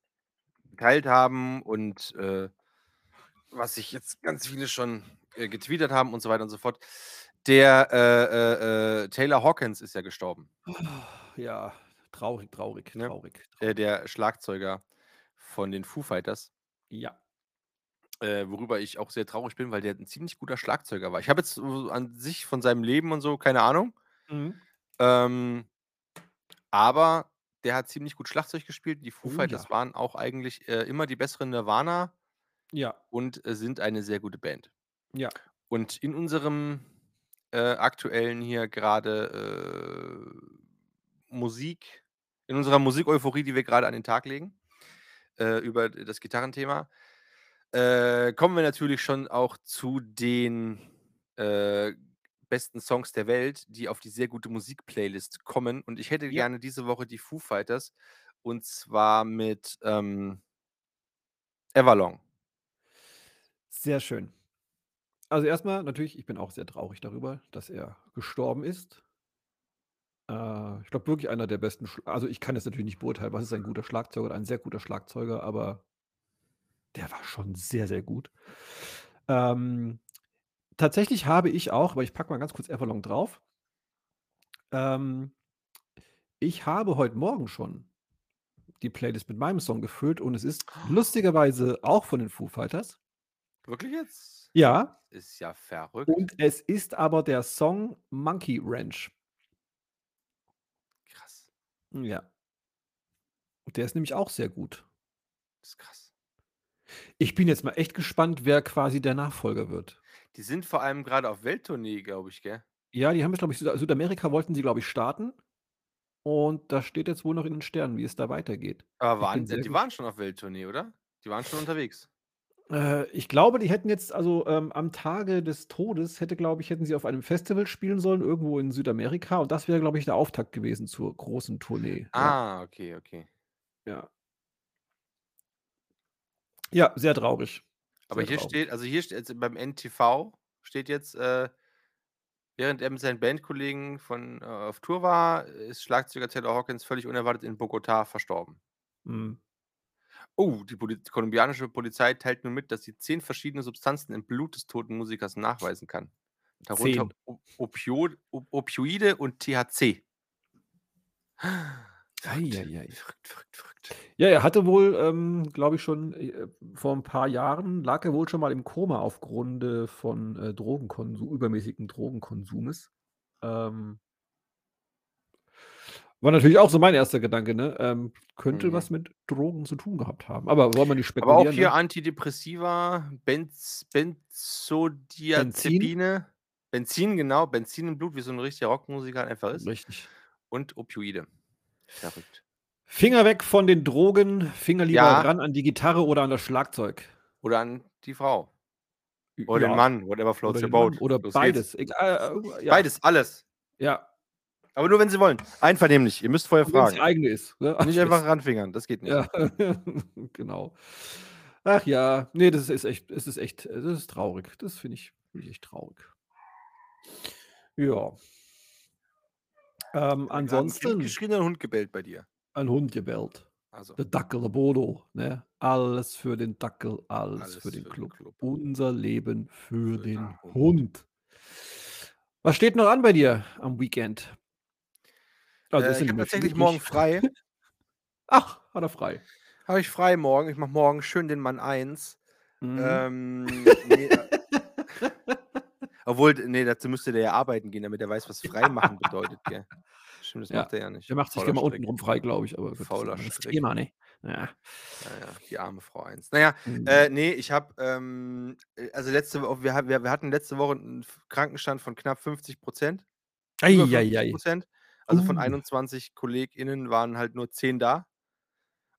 geteilt haben und, äh, was sich jetzt ganz viele schon, äh, getweetet haben und so weiter und so fort. Der, äh, äh, äh, Taylor Hawkins ist ja gestorben. Ja, traurig, traurig, Ne? traurig, Äh, traurig. der Schlagzeuger von den Foo Fighters. Ja. Worüber ich auch sehr traurig bin, weil der 'n ziemlich guter Schlagzeuger war. Ich habe jetzt an sich von seinem Leben und so keine Ahnung. Mhm. Ähm, aber der hat ziemlich gut Schlagzeug gespielt. Die Foo Oh Fighters ja. waren auch eigentlich, äh, immer die besseren Nirvana Ja. und, äh, sind eine sehr gute Band. Ja. Und in unserem, äh, aktuellen hier grade, äh, Musik in unserer Musik-Euphorie, die wir grade an den Tag legen, äh, über das Gitarrenthema, äh, kommen wir natürlich schon auch zu den, besten Songs der Welt, die auf die sehr gute Musik-Playlist kommen. Und ich hätte Ja. gerne diese Woche die Foo Fighters und zwar mit, ähm Everlong. Sehr schön. Also, erst mal natürlich, ich bin auch sehr traurig darüber, dass er gestorben ist. Äh, ich glaube wirklich einer der besten Sch also, ich kann jetzt natürlich nicht beurteilen, was ist ein guter Schlagzeuger oder ein sehr guter Schlagzeuger, aber der war schon sehr, sehr gut. Ähm tatsächlich habe ich auch aber ich packe mal ganz kurz Everlong drauf. Ähm, ich habe heute Morgen schon die Playlist mit meinem Song gefüllt und es ist lustigerweise auch von den Foo Fighters. Wirklich jetzt? Ja. Ist ja verrückt. Und es ist aber der Song „Monkey Wrench“. Krass. Ja. Und der ist nämlich auch sehr gut. Das ist krass. Ich bin jetzt mal echt gespannt, wer quasi der Nachfolger wird. Die sind vor allem grade auf Welttournee, glaube ich, gell? Ja, die haben jetzt, glaube ich Süda Südamerika wollten sie, glaube ich, starten. Und das steht jetzt wohl noch in den Sternen, wie es da weitergeht. Aber Ich bin waren äh, sehr die waren schon auf Welttournee, oder? Die waren schon unterwegs? Äh, ich glaube, die hätten jetzt also, ähm, am Tage des Todes hätte glaube ich hätten sie auf einem Festival spielen sollen, irgendwo in Südamerika und das wäre, glaube ich, der Auftakt gewesen zur großen Tournee, ja. Ah, okay, okay. Ja. Ja, sehr traurig. Aber hier traurig. steht also, hier steht jetzt beim NTV steht jetzt, äh, während er mit seinen Bandkollegen von äh, auf Tour war, ist Schlagzeuger Taylor Hawkins völlig unerwartet in Bogotá verstorben. Mhm. Oh, die Poli kolumbianische Polizei teilt nun mit, dass sie 10 verschiedene Substanzen im Blut des toten Musikers nachweisen kann. Darunter 10. O Opiod O Opioide und THC. Verrückt. ei, ei. Verrückt, verrückt, verrückt. Ja, er hatte wohl, ähm, glaube ich schon, äh, vor 'n paar Jahren lag er wohl schon mal im Koma aufgrunde von, äh, Drogenkonsu übermäßigen Drogenkonsumes. Ähm war natürlich auch so mein 1. Gedanke, ne? Ähm, könnte Mhm. was mit Drogen zu tun gehabt haben. Aber wollen wir nicht Aber auch spekulieren, hier ne? Antidepressiva, Benz Benzin? Benzodiazepine. Benzin, genau, Benzin im Blut, wie so 'n richtiger Rockmusiker halt einfach ist. Richtig. Und Opioide. Verrückt. Finger weg von den Drogen, Finger lieber Ja. ran an die Gitarre oder an das Schlagzeug. Oder an die Frau. Oder den ja. Mann, whatever floats Oder your den Mann boat. oder Los beides. Egal, äh, ja. Beides, alles. Ja. Aber nur, wenn sie wollen. Einvernehmlich. Ihr müsst vorher Und fragen. die eigene ist, ne? Nicht einfach ranfingern, das geht nicht. Ja, genau. Ach ja, ne, das ist echt es ist echt das ist traurig. Das finde ich finde ich echt traurig. Ja. Ähm, ansonsten geschrien oder 'n Hund gebellt bei dir? ein Hund gebellt. Also. Der Dackel, der Bodo, ne? Alles für den Dackel, alles, Alles für den für den Club. Club. Unser Leben für, Für den den Hund. Hund. Was steht noch an bei dir am Weekend? Also, Äh, ich habe tatsächlich morgen frei. Ach, hat er frei. Habe ich frei morgen. Ich mache morgen schön den Mann 1. Mhm. Ähm, ne, äh obwohl, ne, dazu müsste der ja arbeiten gehen, damit er weiß, was freimachen bedeutet, gell? Stimmt, das Ja. macht er ja nicht. Der macht sich Fauler mal Strick. untenrum frei, glaube ich, aber gut, das ist Fauler. Thema, ne? Ja. Ja, ja, die arme Frau 1. Na ja, Mhm. äh, ne, ich habe, ähm, äh, also letzte Woche wir wir wir hatten letzte Woche 'n F Krankenstand von knapp 50 %. Ei, Über ei, 50 ei. Also, von Uh. 21 KollegInnen waren halt nur 10 da.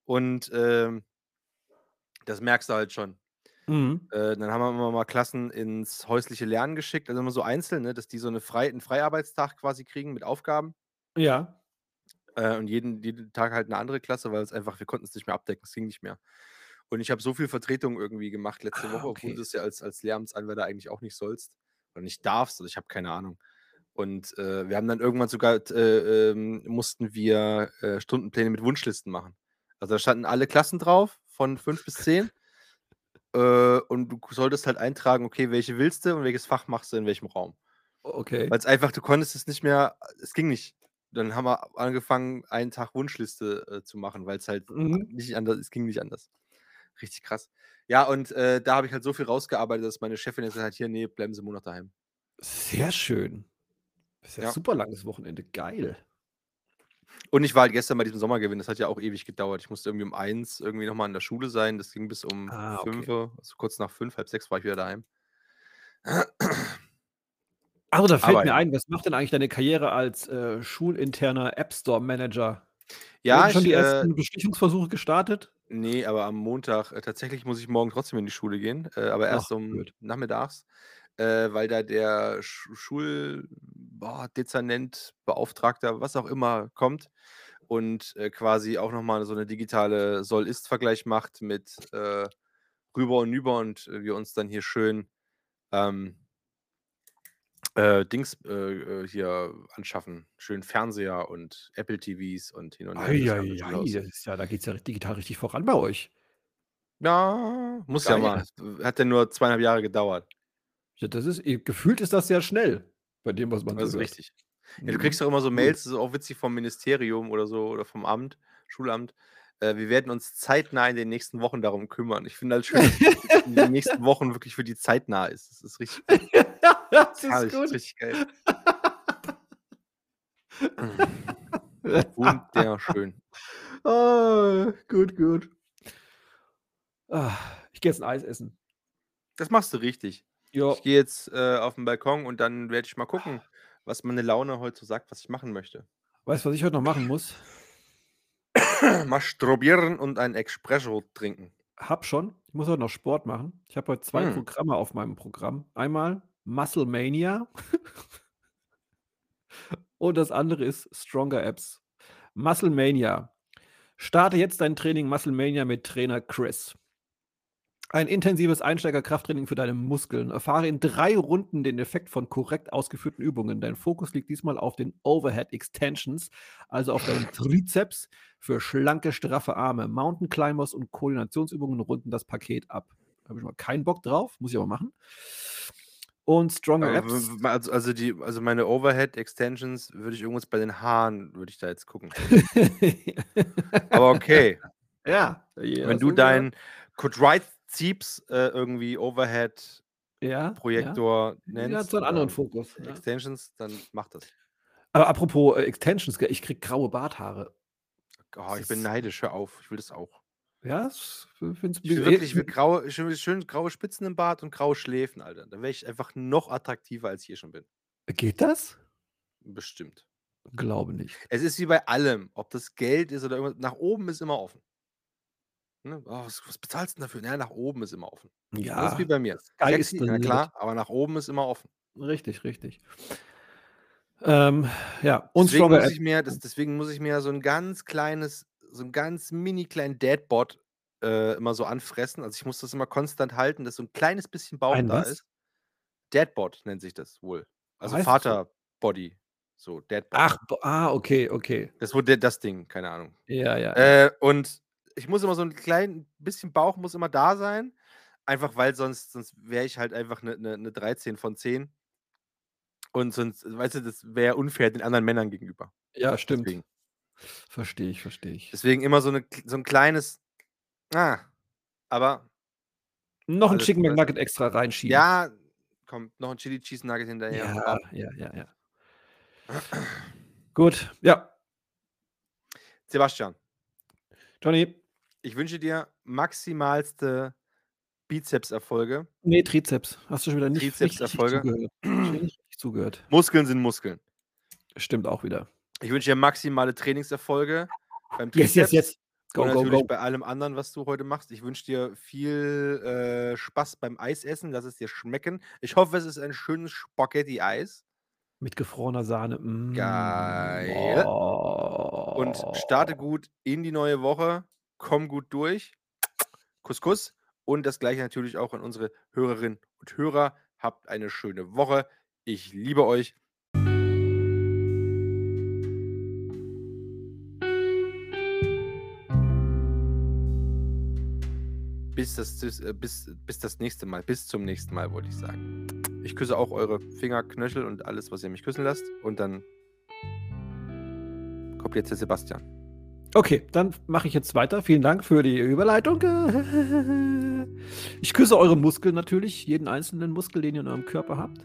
Und, ähm das merkst du halt schon. Mhm. Äh, dann haben wir immer mal Klassen ins häusliche Lernen geschickt, also immer so einzeln, ne, dass die so 'ne frei 'n Freiarbeitstag quasi kriegen mit Aufgaben. Ja. Äh, und jeden jeden Tag halt 'ne andere Klasse, weil es einfach wir konnten's nicht mehr abdecken, es ging nicht mehr. Und ich habe so viel Vertretung irgendwie gemacht letzte Ah, Woche, obwohl okay. du es ja als als Lehramtsanwärter eigentlich auch nicht sollst oder nicht darfst, also ich habe keine Ahnung. Und, äh, wir haben dann irgendwann sogar äh, ähm, mussten wir, äh, Stundenpläne mit Wunschlisten machen. Also, da standen alle Klassen drauf von 5 bis 10. Äh, und du solltest halt eintragen, okay, welche willst du und welches Fach machst du in welchem Raum. Okay. Weil's einfach du konntest es nicht mehr es ging nicht. Dann haben wir angefangen, einen Tag Wunschliste, äh, zu machen, weil's halt Mhm. nicht ander es ging nicht anders. Richtig krass. Ja, und, äh, da habe ich halt so viel rausgearbeitet, dass meine Chefin jetzt hat: „Hier, ne, bleiben Sie 'n Monat daheim.“ Sehr schön. Das ist ja Ja. super langes Wochenende. Geil. Und ich war halt gestern bei diesem Sommergewinn, das hat ja auch ewig gedauert. Ich musste irgendwie um 1 irgendwie noch mal in der Schule sein. Das ging bis um Ah, okay. 5:00, also kurz nach 5, 5:30 war ich wieder daheim. Aber da fällt Aber mir ein, was macht denn eigentlich deine Karriere als, äh, schulinterner App Store Manager? Ja, Wurden schon ich, die äh ersten Bestechungsversuche gestartet? Ne, aber am Montag äh, tatsächlich muss ich morgen trotzdem in die Schule gehen, äh, aber Ach, erst um blöd. nachmittags, äh, weil da der Sch Schul boah, Dezernent, Beauftragter, was auch immer kommt und, äh, quasi auch noch mal so 'ne digitale Soll-Ist-Vergleich macht mit, äh, Rüber und Nüber und wir uns dann hier schön, ähm äh, Dings, äh, äh, hier anschaffen, schön Fernseher und Apple TVs und hin und her, ist ja da geht's ja digital richtig voran bei euch. Ja, muss ja Geil. mal. Hat ja nur 2,5 Jahre gedauert. Ja, das ist gefühlt ist das sehr schnell bei dem, was man Das so ist hört. richtig. Ja, du Mhm. kriegst doch immer so. Mails, das ist auch witzig vom Ministerium oder so oder vom Amt, Schulamt. Äh, wir werden uns zeitnah in den nächsten Wochen darum kümmern. Ich finde halt schön, dass es in den nächsten Wochen wirklich für die zeitnah ist. Das ist richtig das ist ist gut. richtig geil. Wunderschön. Ah, gut, gut. Ah, ich gehe jetzt 'n Eis essen. Das machst du richtig. Ja. Ich gehe jetzt, äh, auf 'n Balkon und dann werde ich mal gucken, was meine Laune heute so sagt, was ich machen möchte. Weißt du, was ich heute noch machen muss? Masturbieren und ein Espresso trinken. Habe schon. Ich muss heute noch Sport machen. Ich habe heute 2 Hm. Programme auf meinem Programm. Einmal Muscle Mania und das andere ist Stronger Apps. Muscle Mania. Starte jetzt dein Training Muscle Mania mit Trainer Chris. Ein intensives Einsteiger-Krafttraining für deine Muskeln. Erfahre in 3 Runden den Effekt von korrekt ausgeführten Übungen. Dein Fokus liegt diesmal auf den Overhead Extensions, also auf deinen Trizeps für schlanke, straffe Arme. Mountain Climbers und Koordinationsübungen runden das Paket ab. Habe ich mal keinen Bock drauf, muss ich aber machen. Und Stronger Apps. also also die also meine Overhead Extensions würde ich irgendwas bei den Haaren würde ich da jetzt gucken. Aber okay. Ja, Wenn du dein Quadriceps, äh, irgendwie Overhead Ja, ja. Projektor hat nennst so 'n anderen oder Fokus, ja. Extensions, dann mach das. Aber apropos, äh, Extensions, ich kriege graue Barthaare. Oh, ich bin neidisch, hör auf. Ich will das auch. Ja, das f finde Ich will wirklich ich will graue schön schön graue Spitzen im Bart und graue Schläfen, Alter. Dann wäre ich einfach noch attraktiver, als ich eh schon bin. Geht das? Bestimmt. Glaube nicht. Es ist wie bei allem, ob das Geld ist oder irgendwas nach oben ist immer offen. Ne? „Oh, was was bezahlst 'n dafür?“ Na ja, nach oben ist immer offen. Das ist wie Ja, bei mir. Sky is Sexy, the na klar, aber nach oben ist immer offen. Richtig, richtig. Ähm, ja, und Deswegen Stronger muss ich mir das deswegen muss ich mir so 'n ganz kleines so 'n ganz mini kleinen Dadbod, äh, immer so anfressen. Also, ich muss das immer konstant halten, dass so 'n kleines bisschen Bauch Ein da was? ist. Dadbod nennt sich das wohl. Also, Heißt? Vaterbody, so Dadbod. Ach, ah, okay, okay. Das d das Ding, keine Ahnung. Ja, ja, ja. Äh, und ich muss immer so 'n klein bisschen Bauch muss immer da sein, einfach weil sonst sonst wäre ich halt einfach 'ne 'ne 'ne 13 von 10. Und sonst weißt du, das wäre unfair den anderen Männern gegenüber. Ja, stimmt. Deswegen. Verstehe ich, verstehe ich. Deswegen immer so 'ne k so 'n kleines ah, aber Noch 'n alles Chicken. McNugget extra reinschieben. Ja, komm, noch 'n Chili Cheese Nugget hinterher. Ja, ja, ja, ja. Gut, ja. Sebastian. Johnny. Ich wünsche dir maximalste Bizepserfolge. Ne, Trizeps. Hast du schon wieder nicht Trizepserfolge. zugehört. Zugehört. Muskeln sind Muskeln. Stimmt auch wieder. Ich wünsche dir maximale Trainingserfolge beim Yes, yes, Trizeps yes. Go, und go, natürlich go. bei allem anderen, was du heute machst. Ich wünsche dir viel, äh, Spaß beim Eisessen. Lass es dir schmecken. Ich hoffe, es ist ein schönes Spaghetti-Eis. Mit gefrorener Sahne. Mm. Geil. Und starte Oh. gut in die neue Woche. Komm gut durch. Kuss, Kuss. Und das Gleiche natürlich auch an unsere Hörerinnen und Hörer. Habt eine schöne Woche. Ich liebe euch. Bis das äh, bis bis das nächste Mal. Bis zum nächsten Mal, wollte ich sagen. Ich küsse auch eure Finger, Knöchel und alles, was ihr mich küssen lasst. Und dann kommt jetzt der Sebastian. Okay, dann mache ich jetzt weiter. Vielen Dank für die Überleitung. Ich küsse eure Muskeln natürlich, jeden einzelnen Muskel, den ihr in eurem Körper habt,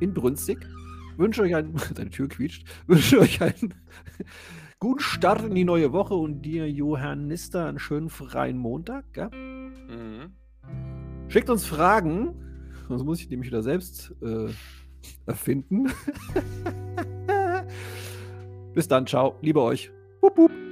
inbrünstig. Wünsche euch einen deine Tür quietscht. Wünsche euch einen guten Start in die neue Woche und dir, Johannister, einen schönen freien Montag? Mhm. Schickt uns Fragen, sonst muss ich die nämlich wieder selbst, äh, erfinden. Bis dann, ciao. Liebe euch. Wup, wup.